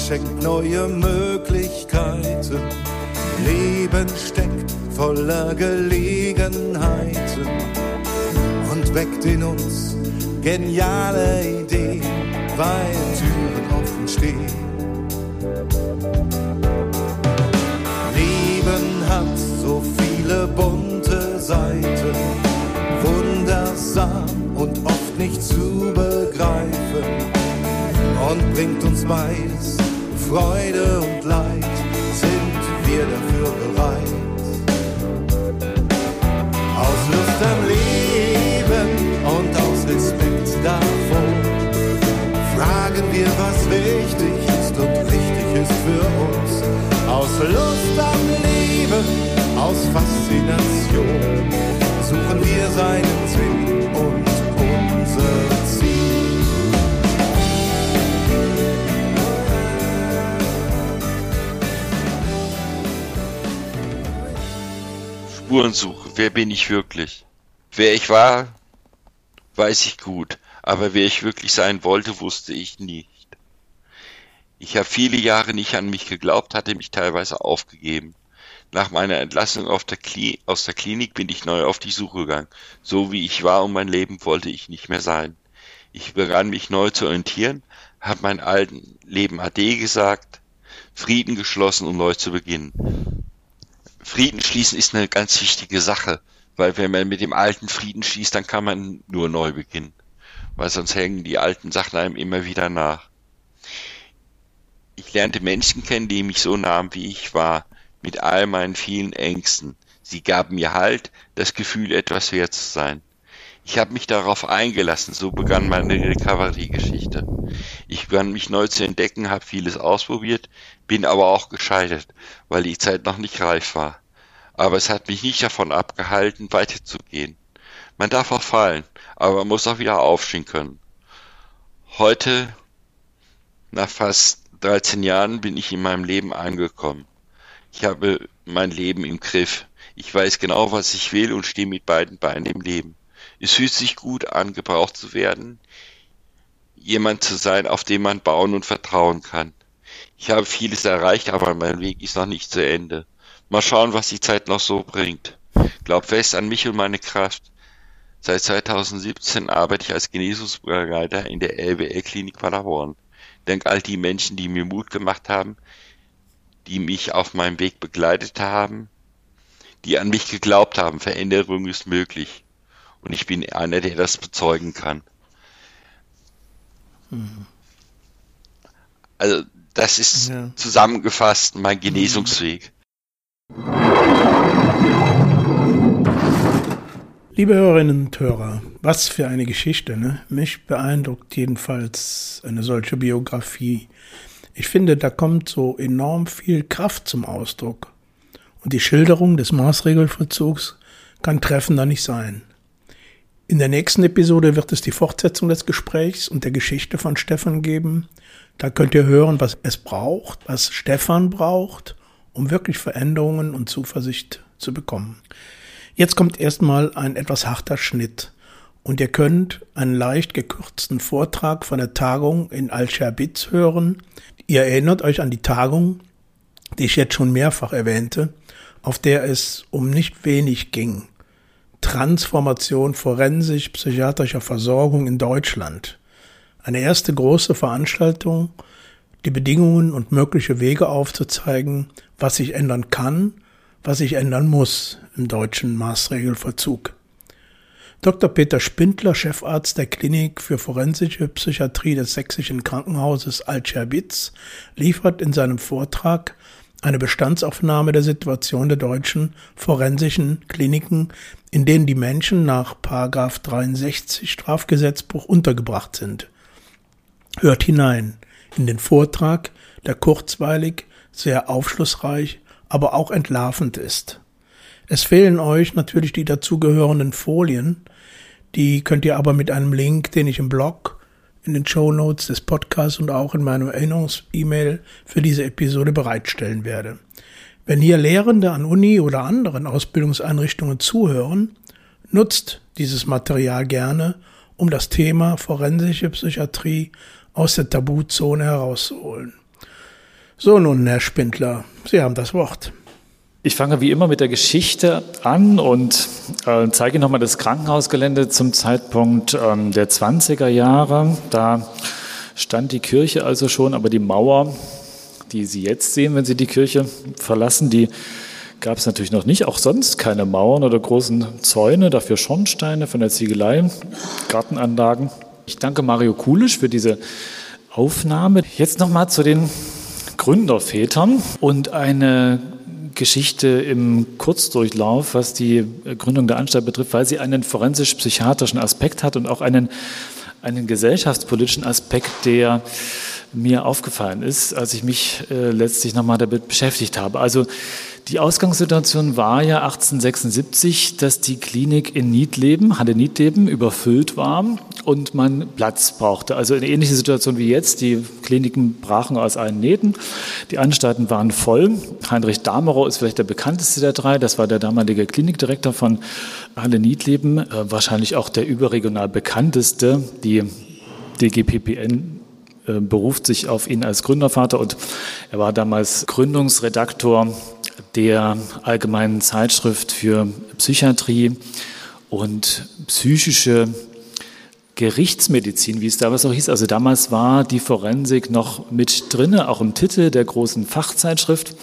Schenkt neue Möglichkeiten. Leben steckt voller Gelegenheiten und weckt in uns geniale Ideen, weil Türen offen stehen. Leben hat so viele bunte Seiten, wundersam und oft nicht zu begreifen und bringt uns beides Freude und Leid sind wir dafür bereit. Aus Lust am Leben und aus Respekt davor fragen wir, was wichtig ist und richtig ist für uns. Aus Lust am Leben, aus Faszination suchen wir seinen Sinn Spurensuche. Wer bin ich wirklich? Wer ich war, weiß ich gut, aber wer ich wirklich sein wollte, wusste ich nicht. Ich habe viele Jahre nicht an mich geglaubt, hatte mich teilweise aufgegeben. Nach meiner Entlassung der aus der Klinik bin ich neu auf die Suche gegangen. So wie ich war und mein Leben wollte ich nicht mehr sein. Ich begann mich neu zu orientieren, habe mein alten Leben Ade gesagt, Frieden geschlossen, um neu zu beginnen. Frieden schließen ist eine ganz wichtige Sache, weil wenn man mit dem alten Frieden schließt, dann kann man nur neu beginnen, weil sonst hängen die alten Sachen einem immer wieder nach. Ich lernte Menschen kennen, die mich so nahmen, wie ich war, mit all meinen vielen Ängsten. Sie gaben mir Halt, das Gefühl, etwas wert zu sein. Ich habe mich darauf eingelassen, so begann meine Recovery-Geschichte. Ich begann mich neu zu entdecken, habe vieles ausprobiert, bin aber auch gescheitert, weil die Zeit noch nicht reif war. Aber es hat mich nicht davon abgehalten, weiterzugehen. Man darf auch fallen, aber man muss auch wieder aufstehen können. Heute, nach fast 13 Jahren, bin ich in meinem Leben angekommen. Ich habe mein Leben im Griff. Ich weiß genau, was ich will und stehe mit beiden Beinen im Leben. Es fühlt sich gut an, gebraucht zu werden, jemand zu sein, auf den man bauen und vertrauen kann. Ich habe vieles erreicht, aber mein Weg ist noch nicht zu Ende. Mal schauen, was die Zeit noch so bringt. Glaub fest an mich und meine Kraft. Seit 2017 arbeite ich als Genesungsbegleiter in der LWL-Klinik Paderborn. Denk all die Menschen, die mir Mut gemacht haben, die mich auf meinem Weg begleitet haben, die an mich geglaubt haben, Veränderung ist möglich. Und ich bin einer, der das bezeugen kann. Mhm. Also, das ist ja. zusammengefasst mein Genesungsweg. Liebe Hörerinnen und Hörer, was für eine Geschichte, ne? Mich beeindruckt jedenfalls eine solche Biografie. Ich finde, da kommt so enorm viel Kraft zum Ausdruck. Und die Schilderung des Maßregelvollzugs kann treffender nicht sein. In der nächsten Episode wird es die Fortsetzung des Gesprächs und der Geschichte von Stefan geben. Da könnt ihr hören, was es braucht, was Stefan braucht, um wirklich Veränderungen und Zuversicht zu bekommen. Jetzt kommt erstmal ein etwas harter Schnitt und ihr könnt einen leicht gekürzten Vortrag von der Tagung in Al-Sherbitz hören. Ihr erinnert euch an die Tagung, die ich jetzt schon mehrfach erwähnte, auf der es um nicht wenig ging. Transformation forensisch-psychiatrischer Versorgung in Deutschland. Eine erste große Veranstaltung, die Bedingungen und mögliche Wege aufzuzeigen, was sich ändern kann, was sich ändern muss im deutschen Maßregelverzug. Dr. Peter Spindler, Chefarzt der Klinik für forensische Psychiatrie des sächsischen Krankenhauses Altscherbitz, liefert in seinem Vortrag eine Bestandsaufnahme der Situation der deutschen forensischen Kliniken, in denen die Menschen nach 63 Strafgesetzbuch untergebracht sind. Hört hinein in den Vortrag, der kurzweilig, sehr aufschlussreich, aber auch entlarvend ist. Es fehlen euch natürlich die dazugehörenden Folien, die könnt ihr aber mit einem Link, den ich im Blog, in den Show Notes des Podcasts und auch in meinem Erinnerungs-E-Mail für diese Episode bereitstellen werde. Wenn hier Lehrende an Uni oder anderen Ausbildungseinrichtungen zuhören, nutzt dieses Material gerne, um das Thema forensische Psychiatrie aus der Tabuzone herauszuholen. So nun, Herr Spindler, Sie haben das Wort. Ich fange wie immer mit der Geschichte an und äh, zeige nochmal das Krankenhausgelände zum Zeitpunkt ähm, der 20er Jahre. Da stand die Kirche also schon, aber die Mauer, die Sie jetzt sehen, wenn Sie die Kirche verlassen, die gab es natürlich noch nicht. Auch sonst keine Mauern oder großen Zäune, dafür Schornsteine von der Ziegelei, Gartenanlagen. Ich danke Mario Kulisch für diese Aufnahme. Jetzt nochmal zu den Gründervätern und eine Geschichte im Kurzdurchlauf, was die Gründung der Anstalt betrifft, weil sie einen forensisch-psychiatrischen Aspekt hat und auch einen, einen gesellschaftspolitischen Aspekt, der mir aufgefallen ist, als ich mich äh, letztlich nochmal damit beschäftigt habe. Also die Ausgangssituation war ja 1876, dass die Klinik in Niedleben, Halle Niedleben, überfüllt war und man Platz brauchte. Also eine ähnliche Situation wie jetzt. Die Kliniken brachen aus allen Nähten. Die Anstalten waren voll. Heinrich Damerow ist vielleicht der bekannteste der drei. Das war der damalige Klinikdirektor von Halle Niedleben. Äh, wahrscheinlich auch der überregional bekannteste. Die DGPPN beruft sich auf ihn als Gründervater und er war damals Gründungsredaktor der Allgemeinen Zeitschrift für Psychiatrie und psychische Gerichtsmedizin, wie es damals auch hieß. Also damals war die Forensik noch mit drinne, auch im Titel der großen Fachzeitschrift.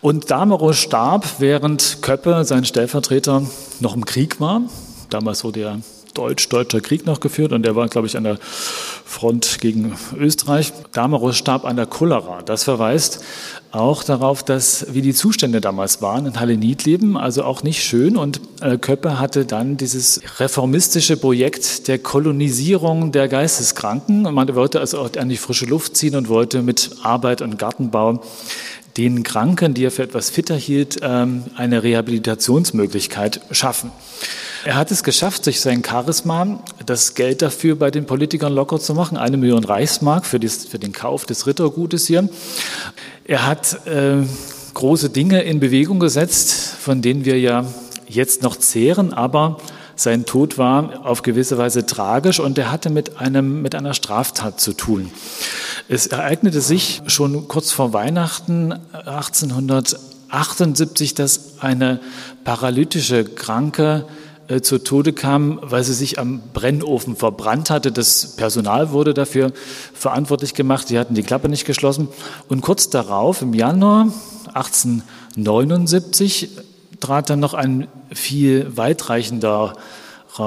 Und Damerow starb, während Köppe, sein Stellvertreter, noch im Krieg war. Damals wurde ja deutsch-deutscher Krieg noch geführt und er war, glaube ich, an der Front gegen Österreich. Damerow starb an der Cholera. Das verweist auch darauf, dass wie die Zustände damals waren in Halle Niedleben, also auch nicht schön. Und äh, Köppe hatte dann dieses reformistische Projekt der Kolonisierung der Geisteskranken. Man wollte also auch an die frische Luft ziehen und wollte mit Arbeit und Gartenbau den Kranken, die er für etwas fitter hielt, ähm, eine Rehabilitationsmöglichkeit schaffen. Er hat es geschafft, durch sein Charisma das Geld dafür bei den Politikern locker zu machen. Eine Million Reichsmark für, dies, für den Kauf des Rittergutes hier. Er hat äh, große Dinge in Bewegung gesetzt, von denen wir ja jetzt noch zehren, aber sein Tod war auf gewisse Weise tragisch und er hatte mit, einem, mit einer Straftat zu tun. Es ereignete sich schon kurz vor Weihnachten 1878, dass eine paralytische Kranke äh, zu Tode kam, weil sie sich am Brennofen verbrannt hatte. Das Personal wurde dafür verantwortlich gemacht. Die hatten die Klappe nicht geschlossen. Und kurz darauf, im Januar 1879, trat dann noch ein viel weitreichenderer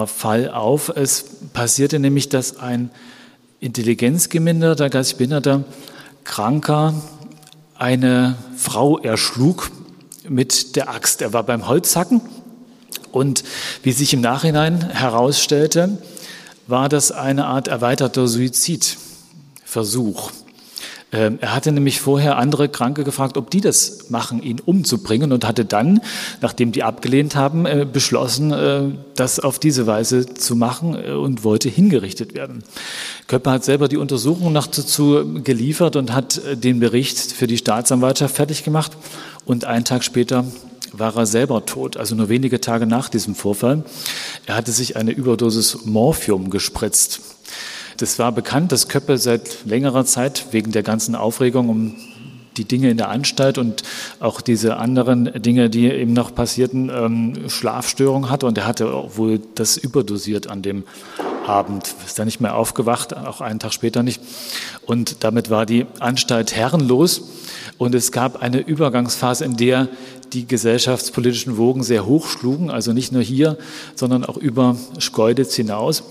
Fall auf. Es passierte nämlich, dass ein intelligenzgeminderter, geistig behinderter Kranker eine Frau erschlug mit der Axt. Er war beim Holzhacken und wie sich im Nachhinein herausstellte, war das eine Art erweiterter Suizidversuch. Ähm, er hatte nämlich vorher andere Kranke gefragt, ob die das machen, ihn umzubringen und hatte dann, nachdem die abgelehnt haben, äh, beschlossen, äh, das auf diese Weise zu machen äh, und wollte hingerichtet werden. Köpper hat selber die Untersuchung noch dazu geliefert und hat den Bericht für die Staatsanwaltschaft fertig gemacht und einen Tag später war er selber tot, also nur wenige Tage nach diesem Vorfall. Er hatte sich eine Überdosis Morphium gespritzt. Das war bekannt, dass Köppe seit längerer Zeit wegen der ganzen Aufregung um die Dinge in der Anstalt und auch diese anderen Dinge, die eben noch passierten, ähm, Schlafstörungen hatte. Und er hatte wohl das überdosiert an dem Abend. Ist dann nicht mehr aufgewacht, auch einen Tag später nicht. Und damit war die Anstalt herrenlos. Und es gab eine Übergangsphase, in der die gesellschaftspolitischen Wogen sehr hoch schlugen, also nicht nur hier, sondern auch über Schkeuditz hinaus.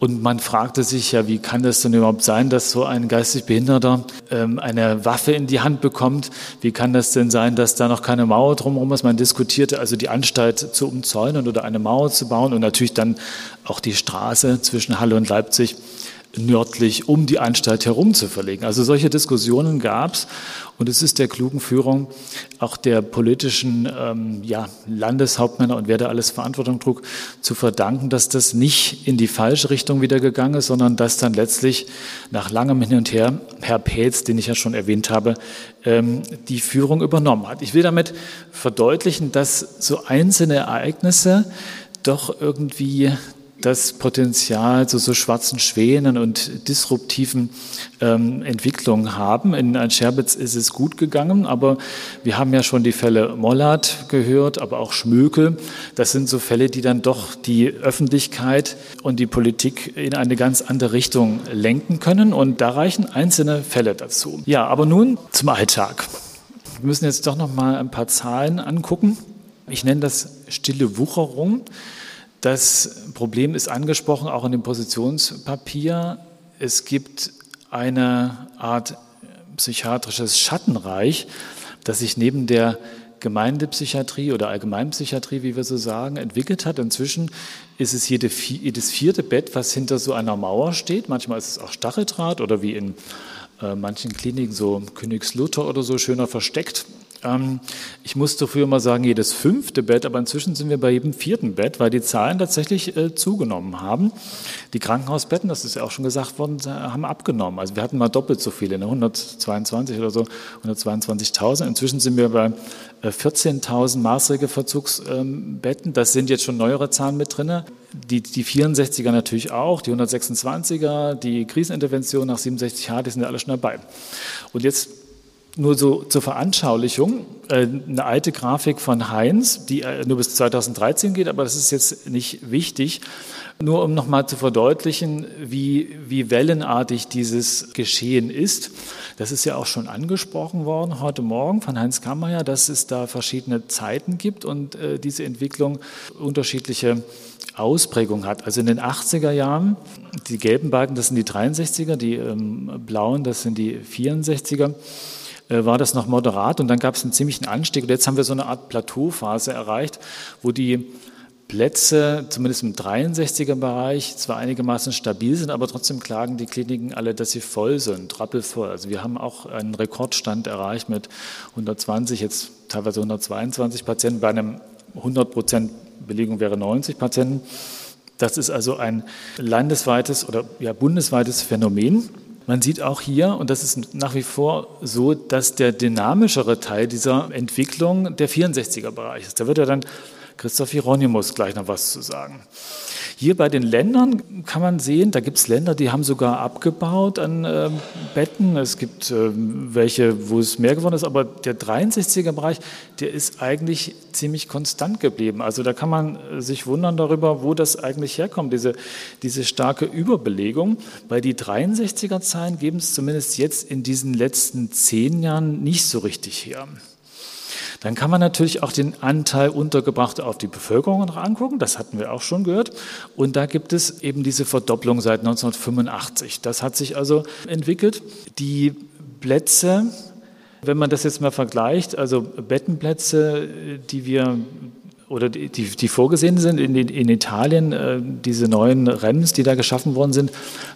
Und man fragte sich ja, wie kann das denn überhaupt sein, dass so ein geistig Behinderter ähm, eine Waffe in die Hand bekommt? Wie kann das denn sein, dass da noch keine Mauer drumherum ist? Man diskutierte also die Anstalt zu umzäunen oder eine Mauer zu bauen und natürlich dann auch die Straße zwischen Halle und Leipzig nördlich um die Anstalt herum zu verlegen. Also solche Diskussionen gab es und es ist der klugen Führung auch der politischen ähm, ja, Landeshauptmänner und wer da alles Verantwortung trug, zu verdanken, dass das nicht in die falsche Richtung wieder gegangen ist, sondern dass dann letztlich nach langem Hin und Her Herr Peetz, den ich ja schon erwähnt habe, ähm, die Führung übernommen hat. Ich will damit verdeutlichen, dass so einzelne Ereignisse doch irgendwie das Potenzial zu so schwarzen Schwänen und disruptiven ähm, Entwicklungen haben. In Scherbitz ist es gut gegangen, aber wir haben ja schon die Fälle Mollert gehört, aber auch Schmökel. Das sind so Fälle, die dann doch die Öffentlichkeit und die Politik in eine ganz andere Richtung lenken können. Und da reichen einzelne Fälle dazu. Ja, aber nun zum Alltag. Wir müssen jetzt doch noch mal ein paar Zahlen angucken. Ich nenne das stille Wucherung. Das Problem ist angesprochen, auch in dem Positionspapier. Es gibt eine Art psychiatrisches Schattenreich, das sich neben der Gemeindepsychiatrie oder Allgemeinpsychiatrie, wie wir so sagen, entwickelt hat. Inzwischen ist es jede, jedes vierte Bett, was hinter so einer Mauer steht. Manchmal ist es auch Stacheldraht oder wie in äh, manchen Kliniken so Königslutter oder so schöner versteckt. Ähm, ich musste früher mal sagen, jedes fünfte Bett, aber inzwischen sind wir bei jedem vierten Bett, weil die Zahlen tatsächlich äh, zugenommen haben. Die Krankenhausbetten, das ist ja auch schon gesagt worden, haben abgenommen. Also wir hatten mal doppelt so viele, 122 ne, oder so, 122.000. Inzwischen sind wir bei 14.000 äh, Maßregelverzugsbetten. Das sind jetzt schon neuere Zahlen mit drin. Die, die 64er natürlich auch, die 126er, die Krisenintervention nach 67H, die sind ja alle schon dabei. Und jetzt nur so zur Veranschaulichung, äh, eine alte Grafik von Heinz, die äh, nur bis 2013 geht, aber das ist jetzt nicht wichtig. Nur um nochmal zu verdeutlichen, wie, wie wellenartig dieses Geschehen ist. Das ist ja auch schon angesprochen worden heute Morgen von Heinz Kammerer, dass es da verschiedene Zeiten gibt und äh, diese Entwicklung unterschiedliche Ausprägung hat. Also in den 80er Jahren, die gelben Balken, das sind die 63er, die ähm, blauen, das sind die 64er äh, war das noch moderat und dann gab es einen ziemlichen Anstieg. Und jetzt haben wir so eine Art Plateauphase erreicht, wo die Plätze, zumindest im 63er-Bereich, zwar einigermaßen stabil sind, aber trotzdem klagen die Kliniken alle, dass sie voll sind, rappelvoll. Also wir haben auch einen Rekordstand erreicht mit 120, jetzt teilweise 122 Patienten. Bei einem 100 Prozent Belegung wäre 90 Patienten. Das ist also ein landesweites oder ja, bundesweites Phänomen. Man sieht auch hier, und das ist nach wie vor so, dass der dynamischere Teil dieser Entwicklung der 64er-Bereich ist. Da wird ja dann Christoph Hieronymus gleich noch was zu sagen. Hier bei den Ländern kann man sehen, da gibt es Länder, die haben sogar abgebaut an äh, Betten. Es gibt äh, welche, wo es mehr geworden ist, aber der 63er-Bereich, der ist eigentlich ziemlich konstant geblieben. Also da kann man äh, sich wundern darüber, wo das eigentlich herkommt, diese, diese starke Überbelegung, weil die 63er-Zahlen geben es zumindest jetzt in diesen letzten zehn Jahren nicht so richtig her. Dann kann man natürlich auch den Anteil untergebracht auf die Bevölkerung noch angucken. Das hatten wir auch schon gehört. Und da gibt es eben diese Verdopplung seit 1985. Das hat sich also entwickelt. Die Plätze, wenn man das jetzt mal vergleicht, also Bettenplätze, die wir oder die, die vorgesehen sind in, in Italien, äh, diese neuen REMs, die da geschaffen worden sind,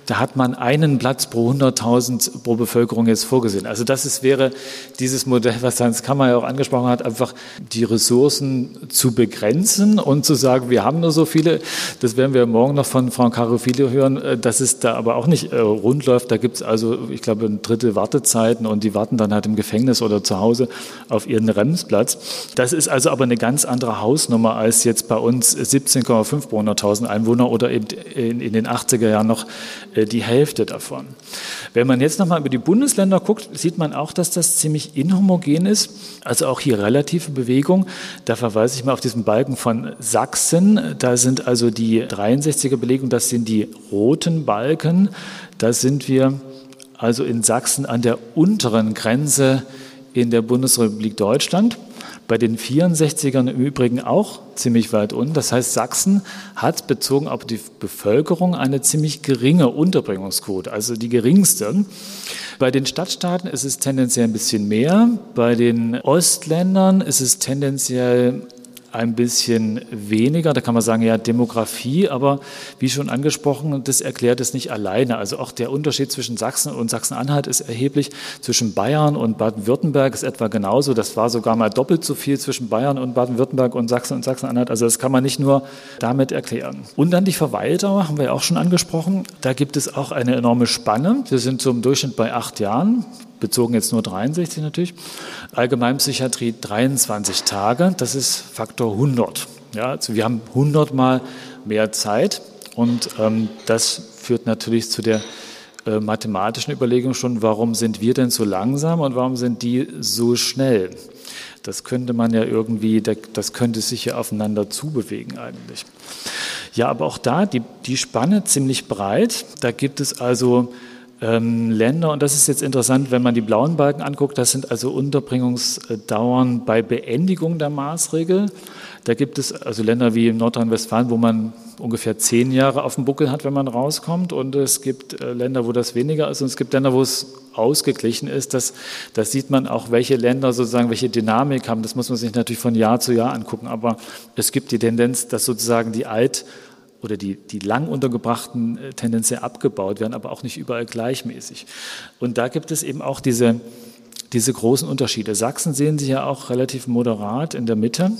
da hat man einen Platz pro 100.000 pro Bevölkerung jetzt vorgesehen. Also das ist, wäre dieses Modell, was Hans Kammer ja auch angesprochen hat, einfach die Ressourcen zu begrenzen und zu sagen, wir haben nur so viele. Das werden wir morgen noch von Frau Carofilio hören, äh, dass es da aber auch nicht äh, rund läuft. Da gibt es also, ich glaube, ein Drittel Wartezeiten und die warten dann halt im Gefängnis oder zu Hause auf ihren Remsplatz. Das ist also aber eine ganz andere Hausnummer als jetzt bei uns 17,5 pro 100.000 Einwohner oder eben in, in, den 80er Jahren noch äh, die Hälfte davon. Wenn man jetzt nochmal über die Bundesländer guckt, sieht man auch, dass das ziemlich inhomogen ist. Also auch hier relative Bewegung. Da verweise ich mal auf diesen Balken von Sachsen. Da sind also die 63er Belegung, das sind die roten Balken. Da sind wir also in Sachsen an der unteren Grenze in der Bundesrepublik Deutschland. Bei den 64ern im Übrigen auch ziemlich weit unten. Das heißt, Sachsen hat bezogen auf die Bevölkerung eine ziemlich geringe Unterbringungsquote, also die geringste. Bei den Stadtstaaten ist es tendenziell ein bisschen mehr. Bei den Ostländern ist es tendenziell ein bisschen weniger. Da kann man sagen, ja, Demografie, aber wie schon angesprochen, das erklärt es nicht alleine. Also auch der Unterschied zwischen Sachsen und Sachsen-Anhalt ist erheblich. Zwischen Bayern und Baden-Württemberg ist etwa genauso. Das war sogar mal doppelt so viel zwischen Bayern und Baden-Württemberg und Sachsen und Sachsen-Anhalt. Also das kann man nicht nur damit erklären. Und dann die Verweildauer haben wir ja auch schon angesprochen. Da gibt es auch eine enorme Spanne. Wir sind zum Durchschnitt bei acht Jahren bezogen jetzt nur 63 natürlich. Allgemeinpsychiatrie 23 Tage, das ist Faktor 100. Ja, also wir haben 100 mal mehr Zeit und ähm, das führt natürlich zu der äh, mathematischen Überlegung schon, warum sind wir denn so langsam und warum sind die so schnell? Das könnte man ja irgendwie, das könnte sich ja aufeinander zubewegen eigentlich. Ja, aber auch da die, die Spanne ziemlich breit. Da gibt es also ähm, Länder, und das ist jetzt interessant, wenn man die blauen Balken anguckt, das sind also Unterbringungsdauern bei Beendigung der Maßregel. Da gibt es also Länder wie Nordrhein-Westfalen, wo man ungefähr zehn Jahre auf dem Buckel hat, wenn man rauskommt. Und es gibt äh, Länder, wo das weniger ist. Und es gibt Länder, wo es ausgeglichen ist. Das, das sieht man auch, welche Länder sozusagen welche Dynamik haben. Das muss man sich natürlich von Jahr zu Jahr angucken. Aber es gibt die Tendenz, dass sozusagen die Alt- oder die, die lang untergebrachten äh, tendenziell abgebaut werden, aber auch nicht überall gleichmäßig. Und da gibt es eben auch diese, diese großen Unterschiede. Sachsen sehen Sie ja auch relativ moderat in der Mitte.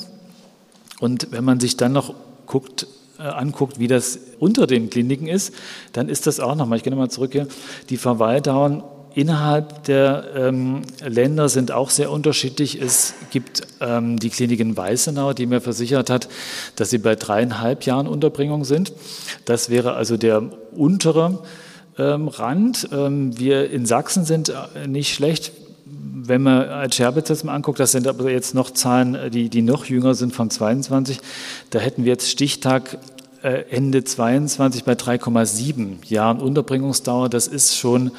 Und wenn man sich dann noch guckt, äh, anguckt, wie das unter den Kliniken ist, dann ist das auch nochmal, ich gehe nochmal zurück hier, die Verweildauern innerhalb der ähm, Länder sind auch sehr unterschiedlich. Es gibt ähm, die Klinik in Weißenau, die mir versichert hat, dass sie bei dreieinhalb Jahren Unterbringung sind. Das wäre also der untere ähm, Rand. Ähm, wir in Sachsen sind äh, nicht schlecht. Wenn man als Scherbitz das mal anguckt, das sind aber jetzt noch Zahlen, die, die noch jünger sind von 22. Da hätten wir jetzt Stichtag äh, Ende 22 bei 3,7 Jahren Unterbringungsdauer. Das ist schon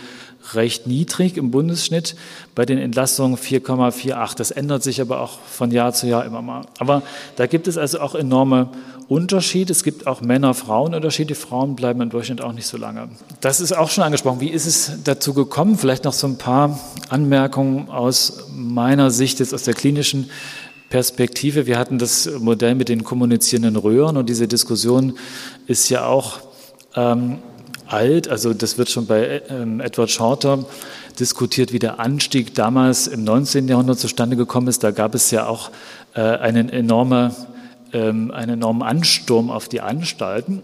recht niedrig im Bundesschnitt, bei den Entlassungen 4,48. Das ändert sich aber auch von Jahr zu Jahr immer mal. Aber da gibt es also auch enorme Unterschiede. Es gibt auch Männer-Frauen-Unterschiede. Frauen bleiben im Durchschnitt auch nicht so lange. Das ist auch schon angesprochen. Wie ist es dazu gekommen? Vielleicht noch so ein paar Anmerkungen aus meiner Sicht, jetzt aus der klinischen Perspektive. Wir hatten das Modell mit den kommunizierenden Röhren und diese Diskussion ist ja auch ähm, alt. Also das wird schon bei ähm, Edward Shorter diskutiert, wie der Anstieg damals im 19. Jahrhundert zustande gekommen ist. Da gab es ja auch äh, einen, enorme, ähm, einen enormen Ansturm auf die Anstalten.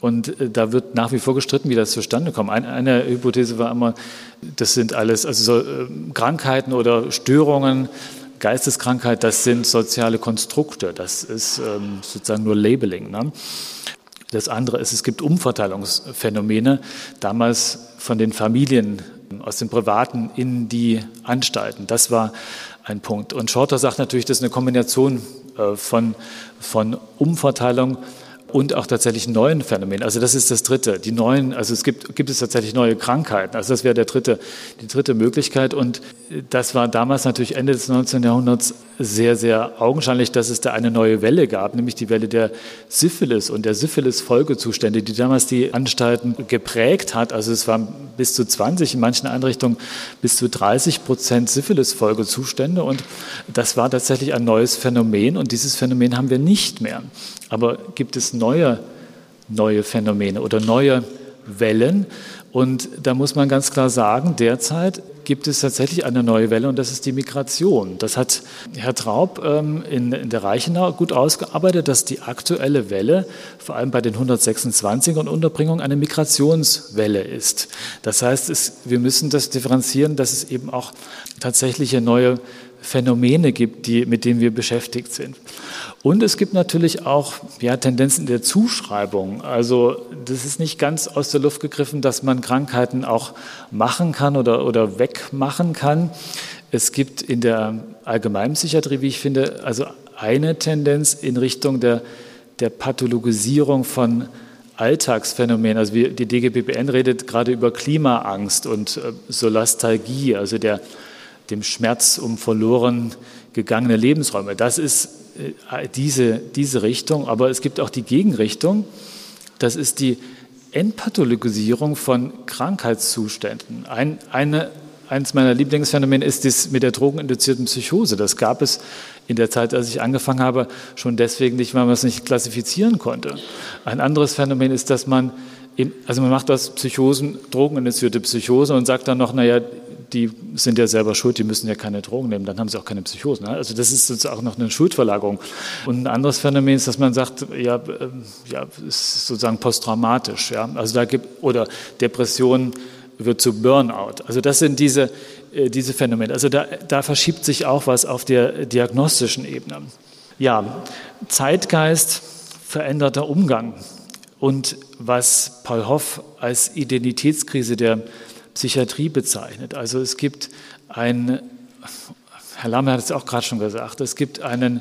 Und äh, da wird nach wie vor gestritten, wie das zustande kommt. Eine, Hypothese war immer, das sind alles also so, äh, Krankheiten oder Störungen, Geisteskrankheit, das sind soziale Konstrukte. Das ist ähm, sozusagen nur Labeling. Ne? Das andere ist, es gibt Umverteilungsphänomene, damals von den Familien aus den Privaten in die Anstalten. Das war ein Punkt. Und Shorter sagt natürlich, das ist eine Kombination äh, von, von Umverteilung und auch tatsächlich neuen Phänomenen. Also das ist das dritte. Die neuen, also es gibt, gibt es tatsächlich neue Krankheiten. Also das wäre der dritte, die dritte Möglichkeit. Und das war damals natürlich Ende des 19. Jahrhunderts sehr, sehr augenscheinlich, dass es da eine neue Welle gab, nämlich die Welle der Syphilis und der Syphilis-Folgezustände, die damals die Anstalten geprägt hat. Also es waren bis zu 20, in manchen Einrichtungen bis zu 30 Prozent Syphilis-Folgezustände und das war tatsächlich ein neues Phänomen und dieses Phänomen haben wir nicht mehr. Aber gibt es neue, neue Phänomene oder neue Wellen? Und da muss man ganz klar sagen, derzeit gibt es tatsächlich eine neue Welle und das ist die Migration. Das hat Herr Traub ähm, in, der Reichenau gut ausgearbeitet, dass die aktuelle Welle, vor allem bei den 126er Unterbringungen, eine Migrationswelle ist. Das heißt, wir müssen das differenzieren, dass es eben auch tatsächliche neue Phänomene gibt, die, mit denen wir beschäftigt sind. Und es gibt natürlich auch ja, Tendenzen der Zuschreibung. Also das ist nicht ganz aus der Luft gegriffen, dass man Krankheiten auch machen kann oder, oder wegmachen kann. Es gibt in der Allgemeinpsychiatrie, wie ich finde, also eine Tendenz in Richtung der, der Pathologisierung von Alltagsphänomenen. Also die DGBBN redet gerade über Klimaangst und äh, Solastalgie, also der, dem Schmerz um verloren gegangene Lebensräume. Das ist äh, diese, diese Richtung, aber es gibt auch die Gegenrichtung. Das ist die Entpathologisierung von Krankheitszuständen. Ein, eine, eines meiner Lieblingsphänomene ist das mit der drogeninduzierten Psychose. Das gab es in der Zeit, als ich angefangen habe, schon deswegen nicht, weil man es nicht klassifizieren konnte. Ein anderes Phänomen ist, dass man, also man macht aus Psychosen drogeninduzierte Psychose und sagt dann noch, naja, die sind ja selber schuld, die müssen ja keine Drogen nehmen, dann haben sie auch keine Psychosen. Ne? Also das ist sozusagen auch noch eine Schuldverlagerung. Und ein anderes Phänomen ist, dass man sagt, ja, äh, ja ist sozusagen posttraumatisch. Ja? Also da gibt, oder Depression wird zu Burnout. Also das sind diese, äh, diese Phänomene. Also da, da verschiebt sich auch was auf der diagnostischen Ebene. Ja, Zeitgeist, veränderter Umgang. Und was Paul Hoff als Identitätskrise der Psychiatrie bezeichnet. Also es gibt ein, Herr Lammer hat es auch gerade schon gesagt, es gibt einen,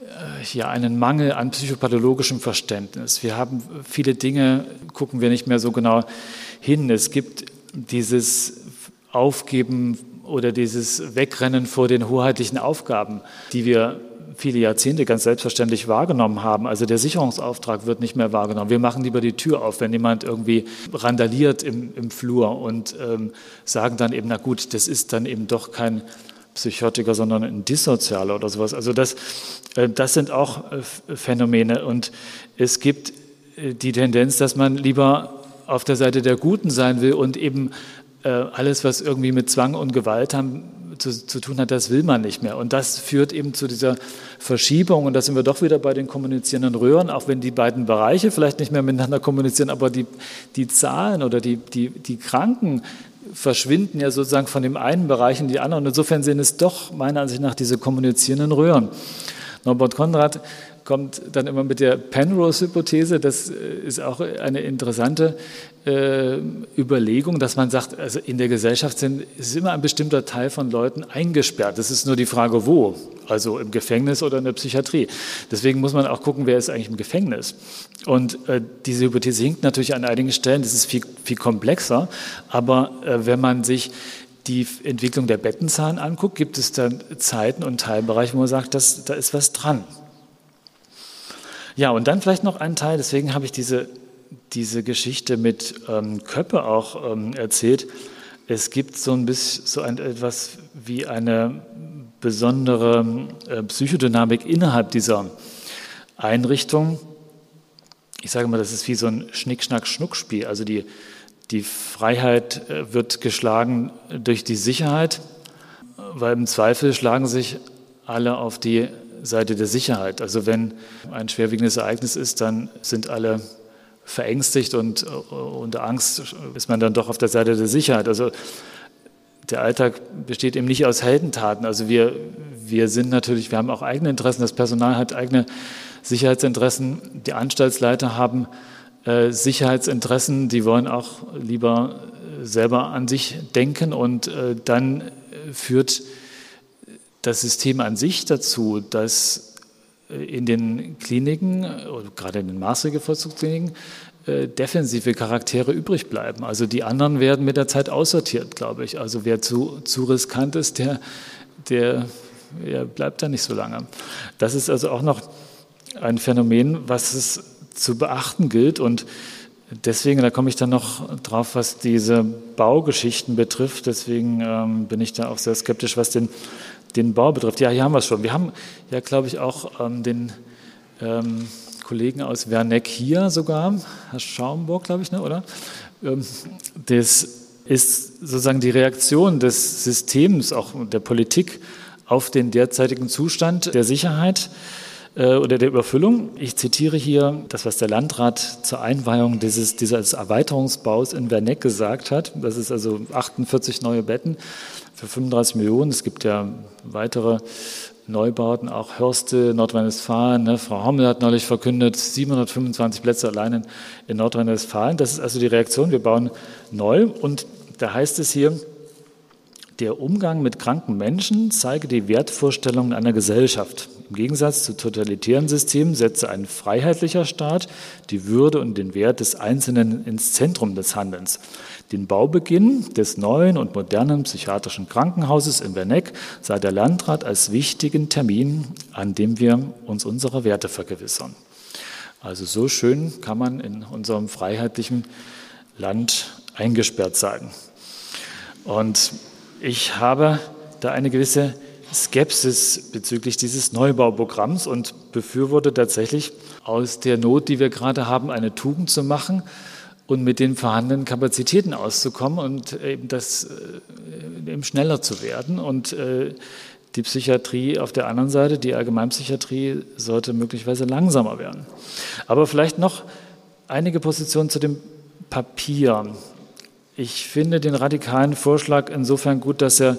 äh, ja, einen Mangel an psychopathologischem Verständnis. Wir haben viele Dinge, gucken wir nicht mehr so genau hin. Es gibt dieses Aufgeben oder dieses Wegrennen vor den hoheitlichen Aufgaben, die wir viele Jahrzehnte ganz selbstverständlich wahrgenommen haben. Also der Sicherungsauftrag wird nicht mehr wahrgenommen. Wir machen lieber die Tür auf, wenn jemand irgendwie randaliert im, im Flur und ähm, sagen dann eben, na gut, das ist dann eben doch kein Psychotiker, sondern ein Dissozialer oder sowas. Also das, äh, das sind auch äh, Phänomene. Und es gibt äh, die Tendenz, dass man lieber auf der Seite der Guten sein will und eben äh, alles, was irgendwie mit Zwang und Gewalt haben, zu, zu, tun hat, das will man nicht mehr. Und das führt eben zu dieser Verschiebung. Und da sind wir doch wieder bei den kommunizierenden Röhren, auch wenn die beiden Bereiche vielleicht nicht mehr miteinander kommunizieren, aber die, die Zahlen oder die, die, die Kranken verschwinden ja sozusagen von dem einen Bereich in die anderen. Und insofern sind es doch meiner Ansicht nach diese kommunizierenden Röhren. Norbert Konrad kommt dann immer mit der Penrose-Hypothese. Das äh, ist auch eine interessante äh, Überlegung, dass man sagt, also in der Gesellschaft sind, ist immer ein bestimmter Teil von Leuten eingesperrt. Das ist nur die Frage, wo. Also im Gefängnis oder in der Psychiatrie. Deswegen muss man auch gucken, wer ist eigentlich im Gefängnis. Und äh, diese Hypothese hinkt natürlich an einigen Stellen. Das ist viel, viel komplexer. Aber äh, wenn man sich die Entwicklung der Bettenzahlen anguckt, gibt es dann Zeiten und Teilbereiche, wo man sagt, dass, da ist was dran. Ja, und dann vielleicht noch ein Teil, deswegen habe ich diese, diese Geschichte mit ähm, Köppe auch ähm, erzählt. Es gibt so ein bisschen so ein, etwas wie eine besondere äh, Psychodynamik innerhalb dieser Einrichtung. Ich sage mal, das ist wie so ein Schnick-Schnack-Schnuck-Spiel. Also die, die Freiheit äh, wird geschlagen durch die Sicherheit, weil im Zweifel schlagen sich alle auf die Seite der Sicherheit. Also wenn ein schwerwiegendes Ereignis ist, dann sind alle verängstigt und äh, unter Angst ist man dann doch auf der Seite der Sicherheit. Also der Alltag besteht eben nicht aus Heldentaten. Also wir, wir sind natürlich, wir haben auch eigene Interessen, das Personal hat eigene Sicherheitsinteressen, die Anstaltsleiter haben äh, Sicherheitsinteressen, die wollen auch lieber selber an sich denken und äh, dann führt das System an sich dazu, dass äh, in den Kliniken, gerade in den Maßregelvollzugskliniken, äh, defensive Charaktere übrig bleiben. Also die anderen werden mit der Zeit aussortiert, glaube ich. Also wer zu, zu riskant ist, der, der er bleibt da nicht so lange. Das ist also auch noch ein Phänomen, was es zu beachten gilt und Deswegen, da komme ich dann noch drauf, was diese Baugeschichten betrifft. Deswegen ähm, bin ich da auch sehr skeptisch, was den, den Bau betrifft. Ja, hier haben wir es schon. Wir haben ja, glaube ich, auch ähm, den ähm, Kollegen aus Werneck hier sogar, Herr Schaumburg, glaube ich, ne, oder? Ähm, das ist sozusagen die Reaktion des Systems, auch der Politik, auf den derzeitigen Zustand der Sicherheit äh, oder der Überfüllung. Ich zitiere hier das, was der Landrat zur Einweihung dieses, dieses Erweiterungsbaus in Werneck gesagt hat. Das ist also 48 neue Betten für 35 Millionen. Es gibt ja weitere Neubauten, auch Hörste, Nordrhein-Westfalen. Ne? Frau Hommel hat neulich verkündet, 725 Plätze allein in Nordrhein-Westfalen. Das ist also die Reaktion. Wir bauen neu und da heißt es hier, der Umgang mit kranken Menschen zeige die Wertvorstellungen einer Gesellschaft. Im Gegensatz zu totalitären Systemen setze ein freiheitlicher Staat die Würde und den Wert des Einzelnen ins Zentrum des Handelns. Den Baubeginn des neuen und modernen psychiatrischen Krankenhauses in Werneck sah der Landrat als wichtigen Termin, an dem wir uns unserer Werte vergewissern. Also so schön kann man in unserem freiheitlichen Land eingesperrt sein. Und ich habe da eine gewisse Skepsis bezüglich dieses Neubauprogramms und befürworte tatsächlich aus der Not, die wir gerade haben, eine Tugend zu machen und mit den vorhandenen Kapazitäten auszukommen und eben das äh, eben schneller zu werden. Und äh, die Psychiatrie auf der anderen Seite, die Allgemeinpsychiatrie, sollte möglicherweise langsamer werden. Aber vielleicht noch einige Positionen zu dem Papier. Ich finde den radikalen Vorschlag insofern gut, dass er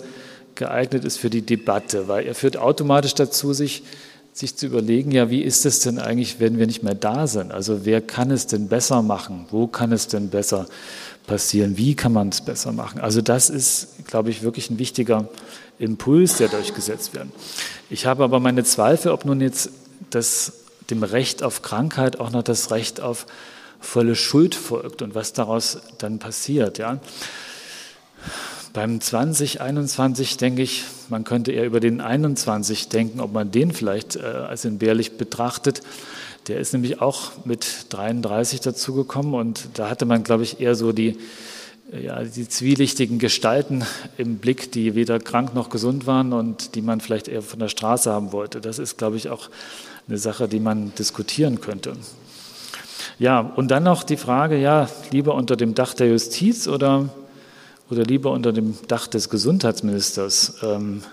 geeignet ist für die Debatte, weil er führt automatisch dazu, sich, sich zu überlegen, ja, wie ist es denn eigentlich, wenn wir nicht mehr da sind? Also wer kann es denn besser machen? Wo kann es denn besser passieren? Wie kann man es besser machen? Also das ist, glaube ich, wirklich ein wichtiger Impuls, der durchgesetzt wird. Ich habe aber meine Zweifel, ob nun jetzt das, dem Recht auf Krankheit auch noch das Recht auf volle Schuld folgt und was daraus dann passiert. Ja. Beim 2021 denke ich, man könnte eher über den 21 denken, ob man den vielleicht äh, als entbehrlich betrachtet. Der ist nämlich auch mit 33 dazugekommen und da hatte man, glaube ich, eher so die, ja, die zwielichtigen Gestalten im Blick, die weder krank noch gesund waren und die man vielleicht eher von der Straße haben wollte. Das ist, glaube ich, auch eine Sache, die man diskutieren könnte. Ja, und dann noch die Frage, ja, lieber unter dem Dach der Justiz oder, oder lieber unter dem Dach des Gesundheitsministers? Ähm,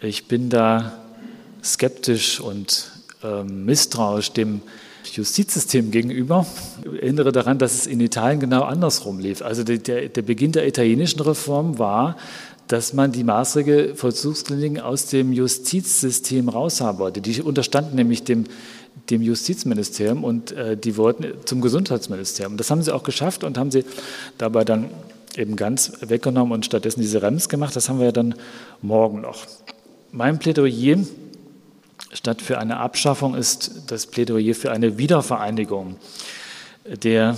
ich bin da skeptisch und ähm, misstrauisch dem Justizsystem gegenüber. Ich erinnere daran, dass es in Italien genau andersrum lief. Also der, der Beginn der italienischen Reform war, dass man die maßregel Vollzugskliniken aus dem Justizsystem raushaben wollte. Die unterstanden nämlich dem dem Justizministerium und äh, die wollten zum Gesundheitsministerium. Das haben sie auch geschafft und haben sie dabei dann eben ganz weggenommen und stattdessen diese REMS gemacht. Das haben wir ja dann morgen noch. Mein Plädoyer statt für eine Abschaffung ist das Plädoyer für eine Wiedervereinigung der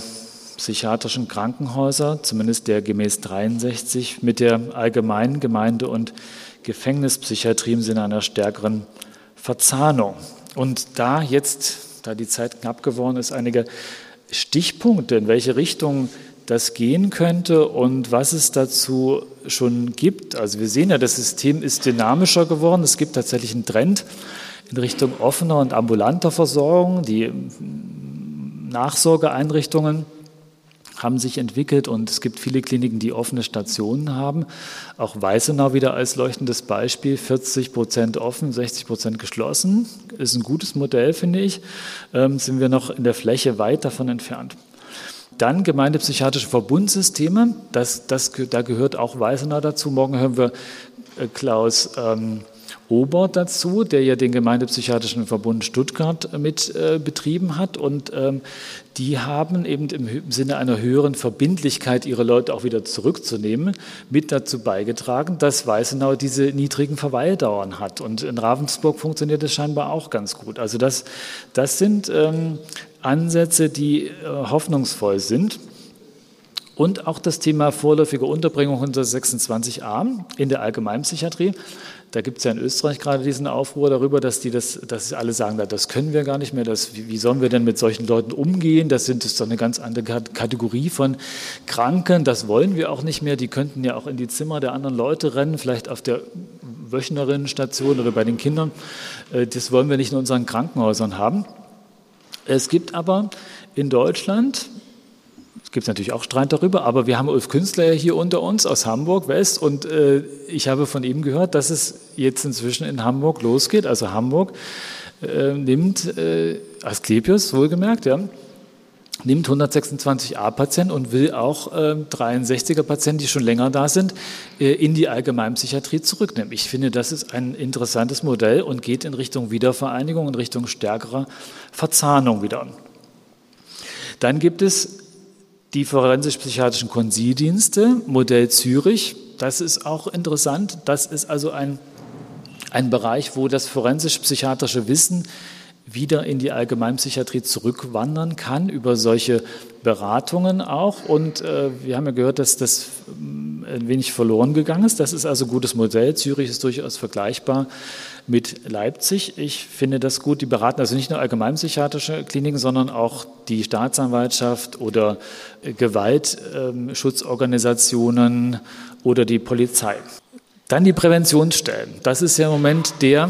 psychiatrischen Krankenhäuser, zumindest der gemäß 63, mit der allgemeinen Gemeinde- und Gefängnispsychiatrie im Sinne einer stärkeren Verzahnung. Und da jetzt, da die Zeit knapp geworden ist, einige Stichpunkte, in welche Richtung das gehen könnte und was es dazu schon gibt. Also wir sehen ja, das System ist dynamischer geworden. Es gibt tatsächlich einen Trend in Richtung offener und ambulanter Versorgung. Die Nachsorgeeinrichtungen haben sich entwickelt und es gibt viele Kliniken, die offene Stationen haben. Auch Weißenau wieder als leuchtendes Beispiel, 40 Prozent offen, 60 Prozent geschlossen. Ist ein gutes Modell, finde ich. Ähm, sind wir noch in der Fläche weit davon entfernt. Dann gemeindepsychiatrische Verbundsysteme, das, das, da gehört auch Weißenau dazu. Morgen hören wir äh, Klaus ähm, Obert dazu, der ja den Gemeindepsychiatrischen Verbund Stuttgart mit äh, betrieben hat. Und ähm, die haben eben im Sinne einer höheren Verbindlichkeit, ihre Leute auch wieder zurückzunehmen, mit dazu beigetragen, dass Weißenau diese niedrigen Verweildauern hat. Und in Ravensburg funktioniert das scheinbar auch ganz gut. Also das, das sind ähm, Ansätze, die äh, hoffnungsvoll sind. Und auch das Thema vorläufige Unterbringung unter 26a in der Allgemeinpsychiatrie. Da gibt es ja in Österreich gerade diesen Aufruhr darüber, dass die das, dass alle sagen, das können wir gar nicht mehr. Das, wie, sollen wir denn mit solchen Leuten umgehen? Das sind ist doch eine ganz andere Kategorie von Kranken. Das wollen wir auch nicht mehr. Die könnten ja auch in die Zimmer der anderen Leute rennen, vielleicht auf der Wöchnerinnenstation oder bei den Kindern. Äh, das wollen wir nicht in unseren Krankenhäusern haben. Es gibt aber in Deutschland gibt es natürlich auch Streit darüber, aber wir haben Ulf Künstler hier unter uns aus Hamburg West und äh, ich habe von ihm gehört, dass es jetzt inzwischen in Hamburg losgeht. Also Hamburg äh, nimmt äh, Asklepios, wohlgemerkt, ja, nimmt 126a-Patienten und will auch äh, 63er-Patienten, die schon länger da sind, äh, in die Allgemeinpsychiatrie zurücknehmen. Ich finde, das ist ein interessantes Modell und geht in Richtung Wiedervereinigung, in Richtung stärkerer Verzahnung wieder. Dann gibt es die forensisch-psychiatrischen Konsildienste, Modell Zürich. Das ist auch interessant. Das ist also ein, ein Bereich, wo das forensisch-psychiatrische Wissen wieder in die Allgemeinpsychiatrie zurückwandern kann, über solche Beratungen auch. Und äh, wir haben ja gehört, dass das ähm, ein wenig verloren gegangen ist. Das ist also ein gutes Modell. Zürich ist durchaus vergleichbar mit Leipzig. Ich finde das gut. Die beraten also nicht nur allgemeinpsychiatrische Kliniken, sondern auch die Staatsanwaltschaft oder äh, Gewaltschutzorganisationen oder die Polizei. Dann die Präventionsstellen. Das ist ja im Moment der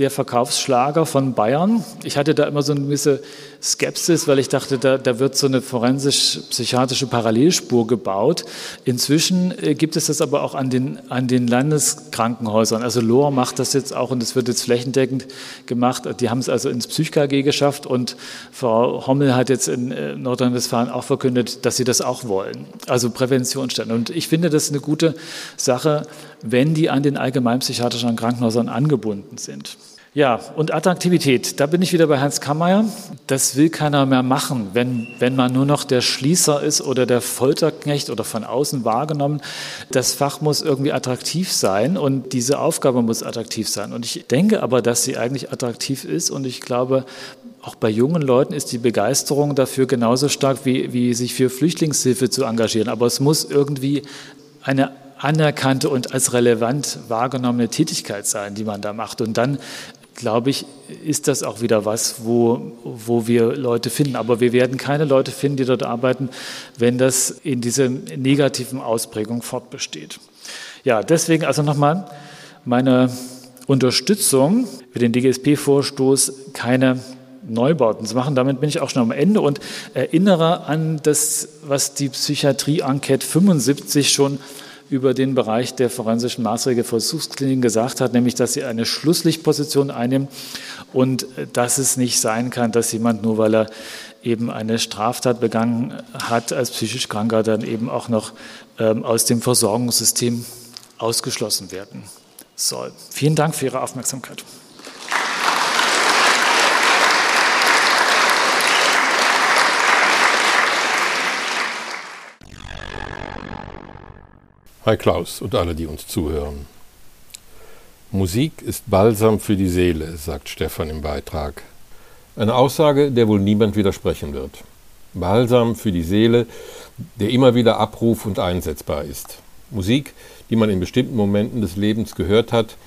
der Verkaufsschlager von Bayern. Ich hatte da immer so eine gewisse Skepsis, weil ich dachte, da, da wird so eine forensisch-psychiatrische Parallelspur gebaut. Inzwischen äh, gibt es das aber auch an den, an den Landeskrankenhäusern. Also Lohr macht das jetzt auch und es wird jetzt flächendeckend gemacht. Die haben es also ins PsychKG geschafft und Frau Hommel hat jetzt in äh, Nordrhein-Westfalen auch verkündet, dass sie das auch wollen. Also Präventionsstellen. Und ich finde das eine gute Sache, wenn die an den allgemeinpsychiatrischen Krankenhäusern angebunden sind. Ja, und Attraktivität, da bin ich wieder bei Hans Kammeyer. Das will keiner mehr machen, wenn, wenn man nur noch der Schließer ist oder der Folterknecht oder von außen wahrgenommen. Das Fach muss irgendwie attraktiv sein und diese Aufgabe muss attraktiv sein. Und ich denke aber, dass sie eigentlich attraktiv ist und ich glaube, auch bei jungen Leuten ist die Begeisterung dafür genauso stark, wie, wie sich für Flüchtlingshilfe zu engagieren. Aber es muss irgendwie eine anerkannte und als relevant wahrgenommene Tätigkeit sein, die man da macht. Und dann glaube ich, ist das auch wieder was, wo, wo wir Leute finden. Aber wir werden keine Leute finden, die dort arbeiten, wenn das in dieser negativen Ausprägung fortbesteht. Ja, deswegen also nochmal meine Unterstützung für den DGSP-Vorstoß, keine Neubauten zu machen. Damit bin ich auch schon am Ende und erinnere an das, was die Psychiatrie-Enquete 75 schon über den Bereich der forensischen Maßregelvollzugskliniken gesagt hat, nämlich dass sie eine Schlusslichtposition einnehmen und dass es nicht sein kann, dass jemand nur weil er eben eine Straftat begangen hat als psychisch Kranker, dann eben auch noch ähm, aus dem Versorgungssystem ausgeschlossen werden soll. Vielen Dank für Ihre Aufmerksamkeit. Hi Klaus und alle, die uns zuhören. Musik ist Balsam für die Seele, sagt Stefan im Beitrag. Eine Aussage, der wohl niemand widersprechen wird. Balsam für die Seele, der immer wieder abruf- und einsetzbar ist. Musik, die man in bestimmten Momenten des Lebens gehört hat,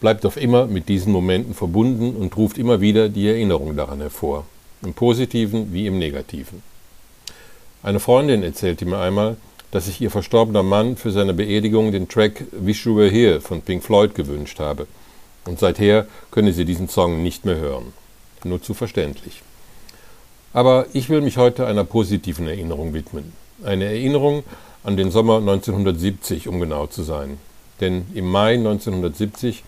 bleibt auf immer mit diesen Momenten verbunden und ruft immer wieder die Erinnerung daran hervor, im positiven wie im negativen. Eine Freundin erzählte mir einmal, dass sich ihr verstorbener Mann für seine Beerdigung den Track Wish You Were Here von Pink Floyd gewünscht habe. Und seither könne sie diesen Song nicht mehr hören. Nur zu verständlich. Aber ich will mich heute einer positiven Erinnerung widmen. Eine Erinnerung an den Sommer 1970, um genau zu sein. Denn im Mai 1970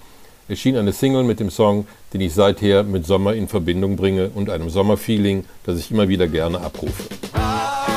erschien eine Single mit dem Song, den ich seither mit Sommer in Verbindung bringe und einem Sommerfeeling, das ich immer wieder gerne abrufe. All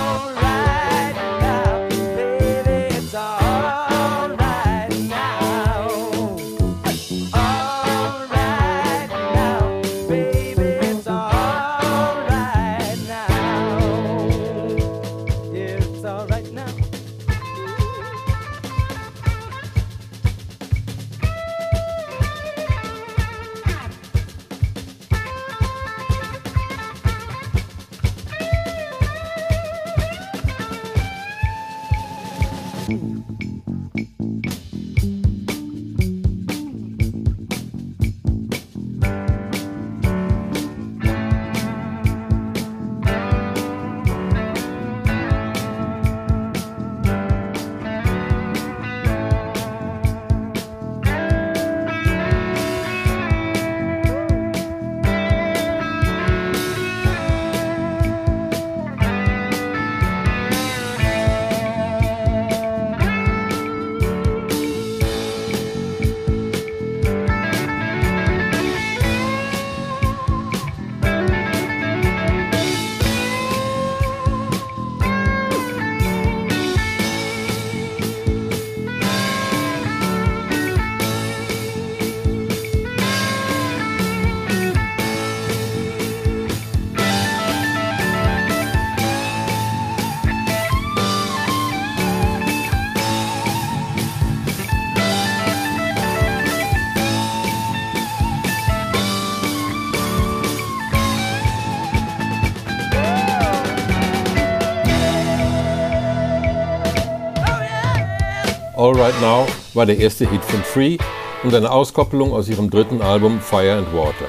Right Now war der erste Hit von Free und eine Auskopplung aus ihrem dritten Album Fire and Water.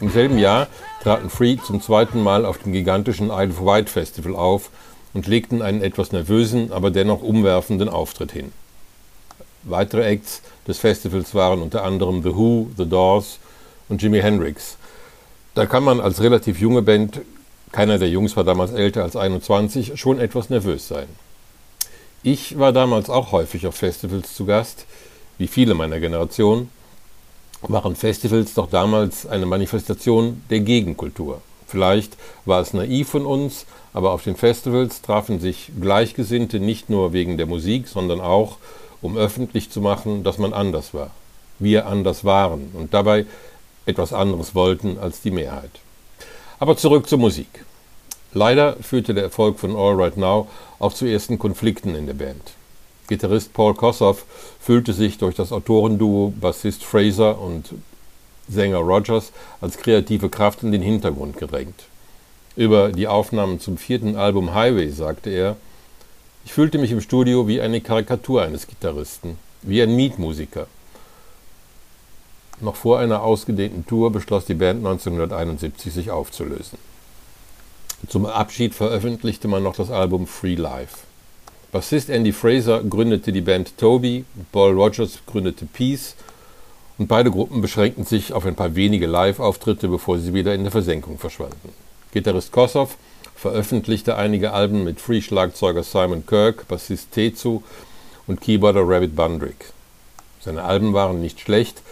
Im selben Jahr traten Free zum zweiten Mal auf dem gigantischen Isle of Wight Festival auf und legten einen etwas nervösen, aber dennoch umwerfenden Auftritt hin. Weitere Acts des Festivals waren unter anderem The Who, The Doors und Jimi Hendrix. Da kann man als relativ junge Band, keiner der Jungs war damals älter als 21, schon etwas nervös sein. Ich war damals auch häufig auf Festivals zu Gast, wie viele meiner Generation, waren Festivals doch damals eine Manifestation der Gegenkultur. Vielleicht war es naiv von uns, aber auf den Festivals trafen sich Gleichgesinnte nicht nur wegen der Musik, sondern auch, um öffentlich zu machen, dass man anders war. Wir anders waren und dabei etwas anderes wollten als die Mehrheit. Aber zurück zur Musik. Leider führte der Erfolg von All Right Now auch zu ersten Konflikten in der Band. Gitarrist Paul Kossoff fühlte sich durch das Autorenduo Bassist Fraser und Sänger Rogers als kreative Kraft in den Hintergrund gedrängt. Über die Aufnahmen zum vierten Album Highway sagte er, ich fühlte mich im Studio wie eine Karikatur eines Gitarristen, wie ein Mietmusiker. Noch vor einer ausgedehnten Tour beschloss die Band 1971 sich aufzulösen. Zum Abschied veröffentlichte man noch das Album Free Life. Bassist Andy Fraser gründete die Band Toby, Paul Rogers gründete Peace und beide Gruppen beschränkten sich auf ein paar wenige Live-Auftritte, bevor sie wieder in der Versenkung verschwanden. Gitarrist Kossoff veröffentlichte einige Alben mit Free-Schlagzeuger Simon Kirk, Bassist Tetsu und Keyboarder Rabbit Bundrick. Seine Alben waren nicht schlecht,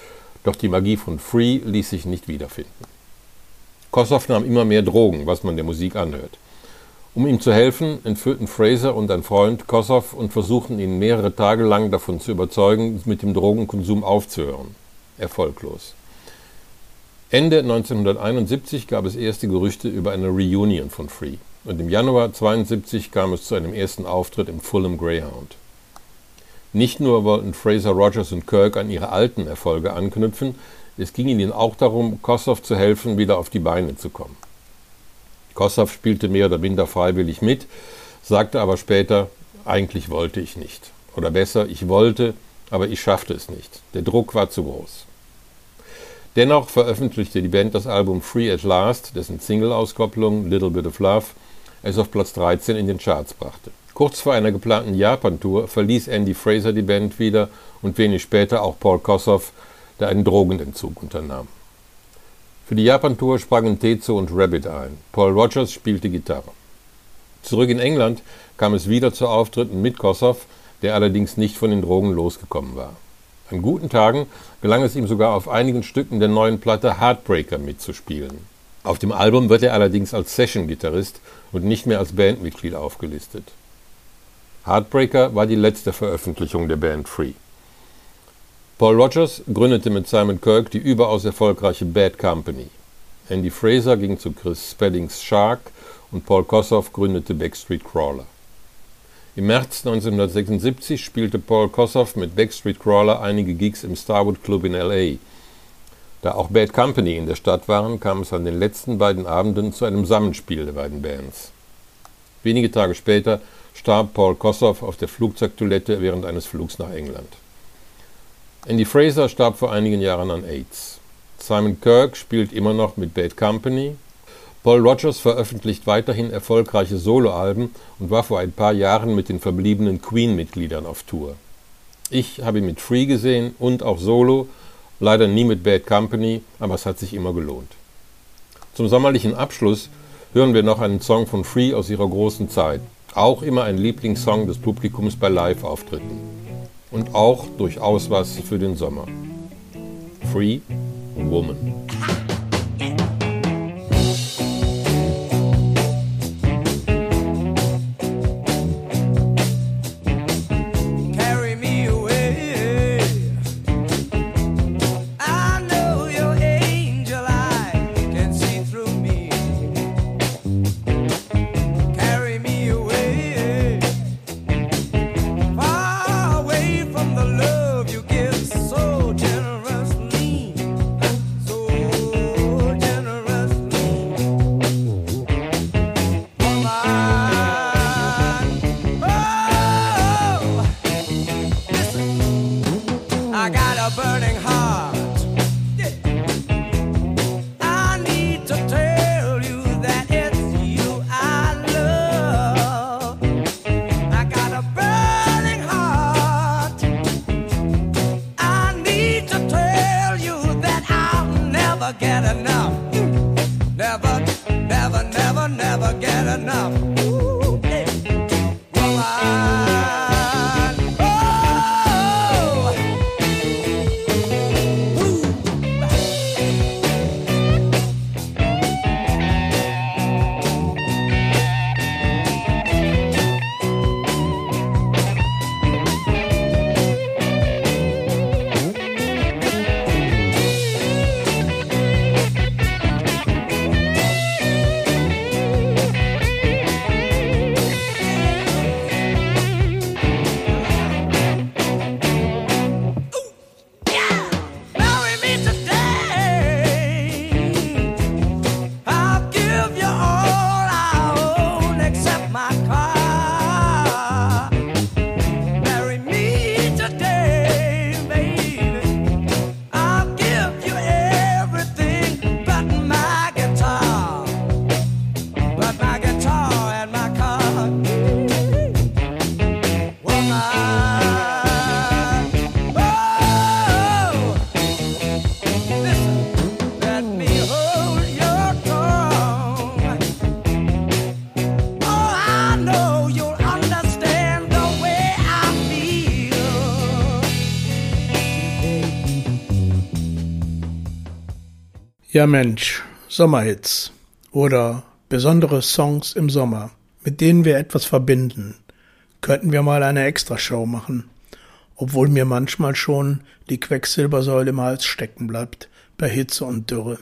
doch die Magie von Free ließ sich nicht wiederfinden. Kossoff nahm immer mehr Drogen, was man der Musik anhört. Um ihm zu helfen, entführten Fraser und ein Freund Kossoff und versuchten ihn mehrere Tage lang davon zu überzeugen, mit dem Drogenkonsum aufzuhören. Erfolglos. Ende 1971 gab es erste Gerüchte über eine Reunion von Free und im Januar 1972 kam es zu einem ersten Auftritt im Fulham Greyhound. Nicht nur wollten Fraser, Rogers und Kirk an ihre alten Erfolge anknüpfen, es ging ihnen auch darum, Kossoff zu helfen, wieder auf die Beine zu kommen. Kossoff spielte mehr oder minder freiwillig mit, sagte aber später, eigentlich wollte ich nicht. Oder besser, ich wollte, aber ich schaffte es nicht. Der Druck war zu groß. Dennoch veröffentlichte die Band das Album Free at Last, dessen Single-Auskopplung Little Bit of Love es auf Platz 13 in den Charts brachte. Kurz vor einer geplanten Japan-Tour verließ Andy Fraser die Band wieder und wenig später auch Paul Kossoff, der einen Drogenentzug unternahm. Für die Japan-Tour sprangen Tezo und Rabbit ein. Paul Rogers spielte Gitarre. Zurück in England kam es wieder zu Auftritten mit Kossoff, der allerdings nicht von den Drogen losgekommen war. An guten Tagen gelang es ihm sogar auf einigen Stücken der neuen Platte Heartbreaker mitzuspielen. Auf dem Album wird er allerdings als Session-Gitarrist und nicht mehr als Bandmitglied aufgelistet. Heartbreaker war die letzte Veröffentlichung der Band Free. Paul Rogers gründete mit Simon Kirk die überaus erfolgreiche Bad Company. Andy Fraser ging zu Chris Speddings Shark und Paul Kossoff gründete Backstreet Crawler. Im März 1976 spielte Paul Kossoff mit Backstreet Crawler einige Gigs im Starwood Club in LA. Da auch Bad Company in der Stadt waren, kam es an den letzten beiden Abenden zu einem Zusammenspiel der beiden Bands. Wenige Tage später starb Paul Kossoff auf der Flugzeugtoilette während eines Flugs nach England. Andy Fraser starb vor einigen Jahren an AIDS. Simon Kirk spielt immer noch mit Bad Company. Paul Rogers veröffentlicht weiterhin erfolgreiche Soloalben und war vor ein paar Jahren mit den verbliebenen Queen-Mitgliedern auf Tour. Ich habe ihn mit Free gesehen und auch solo, leider nie mit Bad Company, aber es hat sich immer gelohnt. Zum sommerlichen Abschluss hören wir noch einen Song von Free aus ihrer großen Zeit, auch immer ein Lieblingssong des Publikums bei Live-Auftritten und auch durchaus was für den Sommer. Free Woman. Ja Mensch, Sommerhits oder besondere Songs im Sommer, mit denen wir etwas verbinden. Könnten wir mal eine Extrashow machen, obwohl mir manchmal schon die Quecksilbersäule im Hals stecken bleibt bei Hitze und Dürre.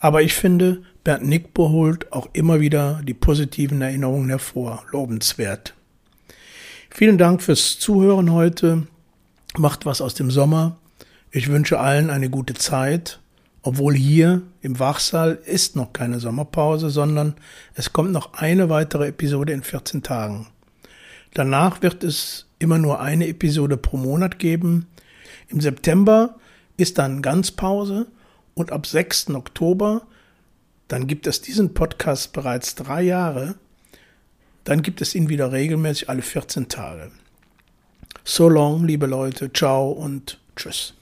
Aber ich finde, Bernd Nickbo holt auch immer wieder die positiven Erinnerungen hervor. Lobenswert. Vielen Dank fürs Zuhören heute. Macht was aus dem Sommer. Ich wünsche allen eine gute Zeit obwohl hier im Wachsaal ist noch keine Sommerpause, sondern es kommt noch eine weitere Episode in 14 Tagen. Danach wird es immer nur eine Episode pro Monat geben. Im September ist dann Ganzpause und ab 6. Oktober, dann gibt es diesen Podcast bereits drei Jahre, dann gibt es ihn wieder regelmäßig alle 14 Tage. So long, liebe Leute, ciao und tschüss.